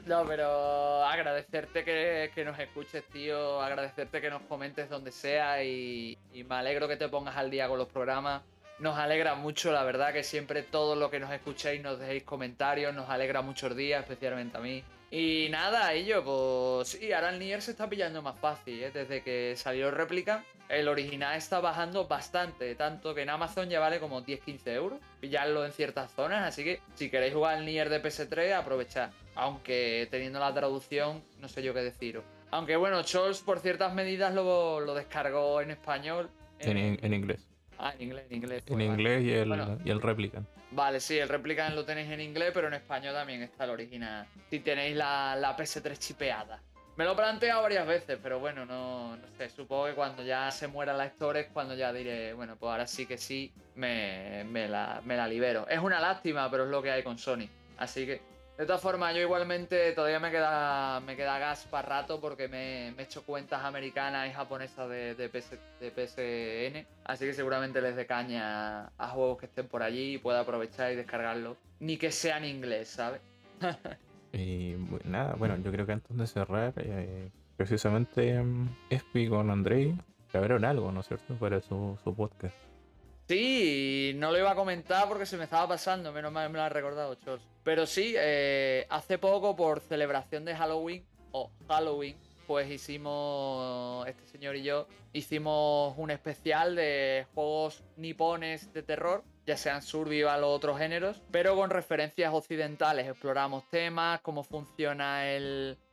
No, pero agradecerte que, nos escuches, tío. Agradecerte que nos comentes donde sea y, me alegro que te pongas al día con los programas. Nos alegra mucho, la verdad, que siempre todo lo que nos escuchéis nos dejéis comentarios. Nos alegra muchos días, especialmente a mí. Y nada, ello, pues sí, ahora el Nier se está pillando más fácil, ¿eh? Desde que salió réplica, el original está bajando bastante, tanto que en Amazon ya vale como 10-15 euros, pillarlo en ciertas zonas, así que si queréis jugar el Nier de PS3, aprovechad. Aunque teniendo la traducción, no sé yo qué deciros. Aunque bueno, Scholz por ciertas medidas lo, lo descargó en español. En, en, inglés. Ah, en inglés, en inglés. en inglés y el, y el Replicant. Vale, sí, el Replicant lo tenéis en inglés, pero en español también está el original. Si tenéis la, la PS3 chipeada. Me lo he planteado varias veces, pero bueno, no, no sé. Supongo que cuando ya se muera la Store es cuando ya diré, bueno, pues ahora sí que sí, me, me, la, me la libero. Es una lástima, pero es lo que hay con Sony. Así que de todas formas, yo igualmente todavía me queda, me queda gas para rato porque me, he hecho cuentas americanas y japonesas de, de, PSN. Así que seguramente les dé caña a juegos que estén por allí y pueda aprovechar y descargarlos. Ni que sea en inglés, ¿sabes? (laughs) y nada, bueno, yo creo que antes de cerrar, eh, precisamente um, Espi con Andrei grabaron algo, ¿no es cierto? Para su, su podcast. Sí, no lo iba a comentar porque se me estaba pasando, menos mal me lo ha recordado, Chos. Pero sí, eh, hace poco por celebración de Halloween, o Halloween, pues hicimos, este señor y yo, hicimos un especial de juegos nipones de terror, ya sean survival o otros géneros, pero con referencias occidentales. Exploramos temas, cómo funciona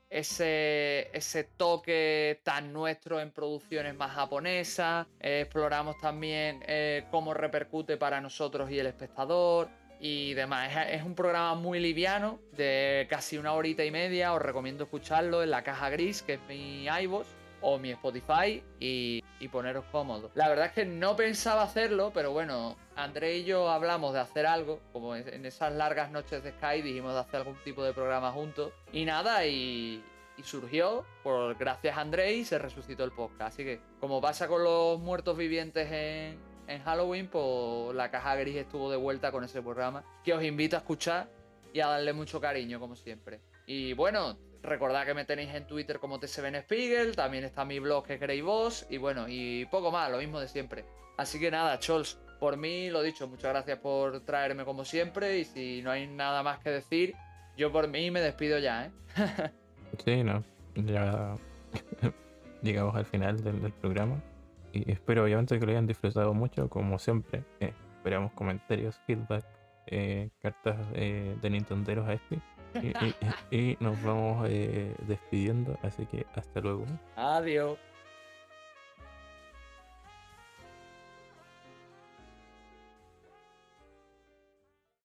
ese, ese toque tan nuestro en producciones más japonesas. Eh, exploramos también eh, cómo repercute para nosotros y el espectador y demás. Es, un programa muy liviano, de casi una horita y media. Os recomiendo escucharlo en la caja gris, que es mi iVoox o mi Spotify, y, y, poneros cómodos. La verdad es que no pensaba hacerlo, pero bueno, André y yo hablamos de hacer algo, como en esas largas noches de Sky dijimos de hacer algún tipo de programa juntos. Y nada, y, surgió, por gracias a André, y se resucitó el podcast. Así que, como pasa con los muertos vivientes en, en Halloween, pues la caja gris estuvo de vuelta con ese programa, que os invito a escuchar y a darle mucho cariño, como siempre. Y bueno, recordad que me tenéis en Twitter como TSBN Spiegel, también está mi blog que queréis vos, y bueno, y poco más, lo mismo de siempre. Así que nada, Chols, por mí lo dicho, muchas gracias por traerme como siempre y si no hay nada más que decir, yo por mí me despido ya, ¿eh? (laughs) sí, no, ya (laughs) llegamos al final del, programa y espero obviamente que lo hayan disfrutado mucho, como siempre. Eh, esperamos comentarios, feedback, eh, cartas eh, de Nintenderos a este. Y, nos vamos despidiendo, así que hasta luego. Adiós.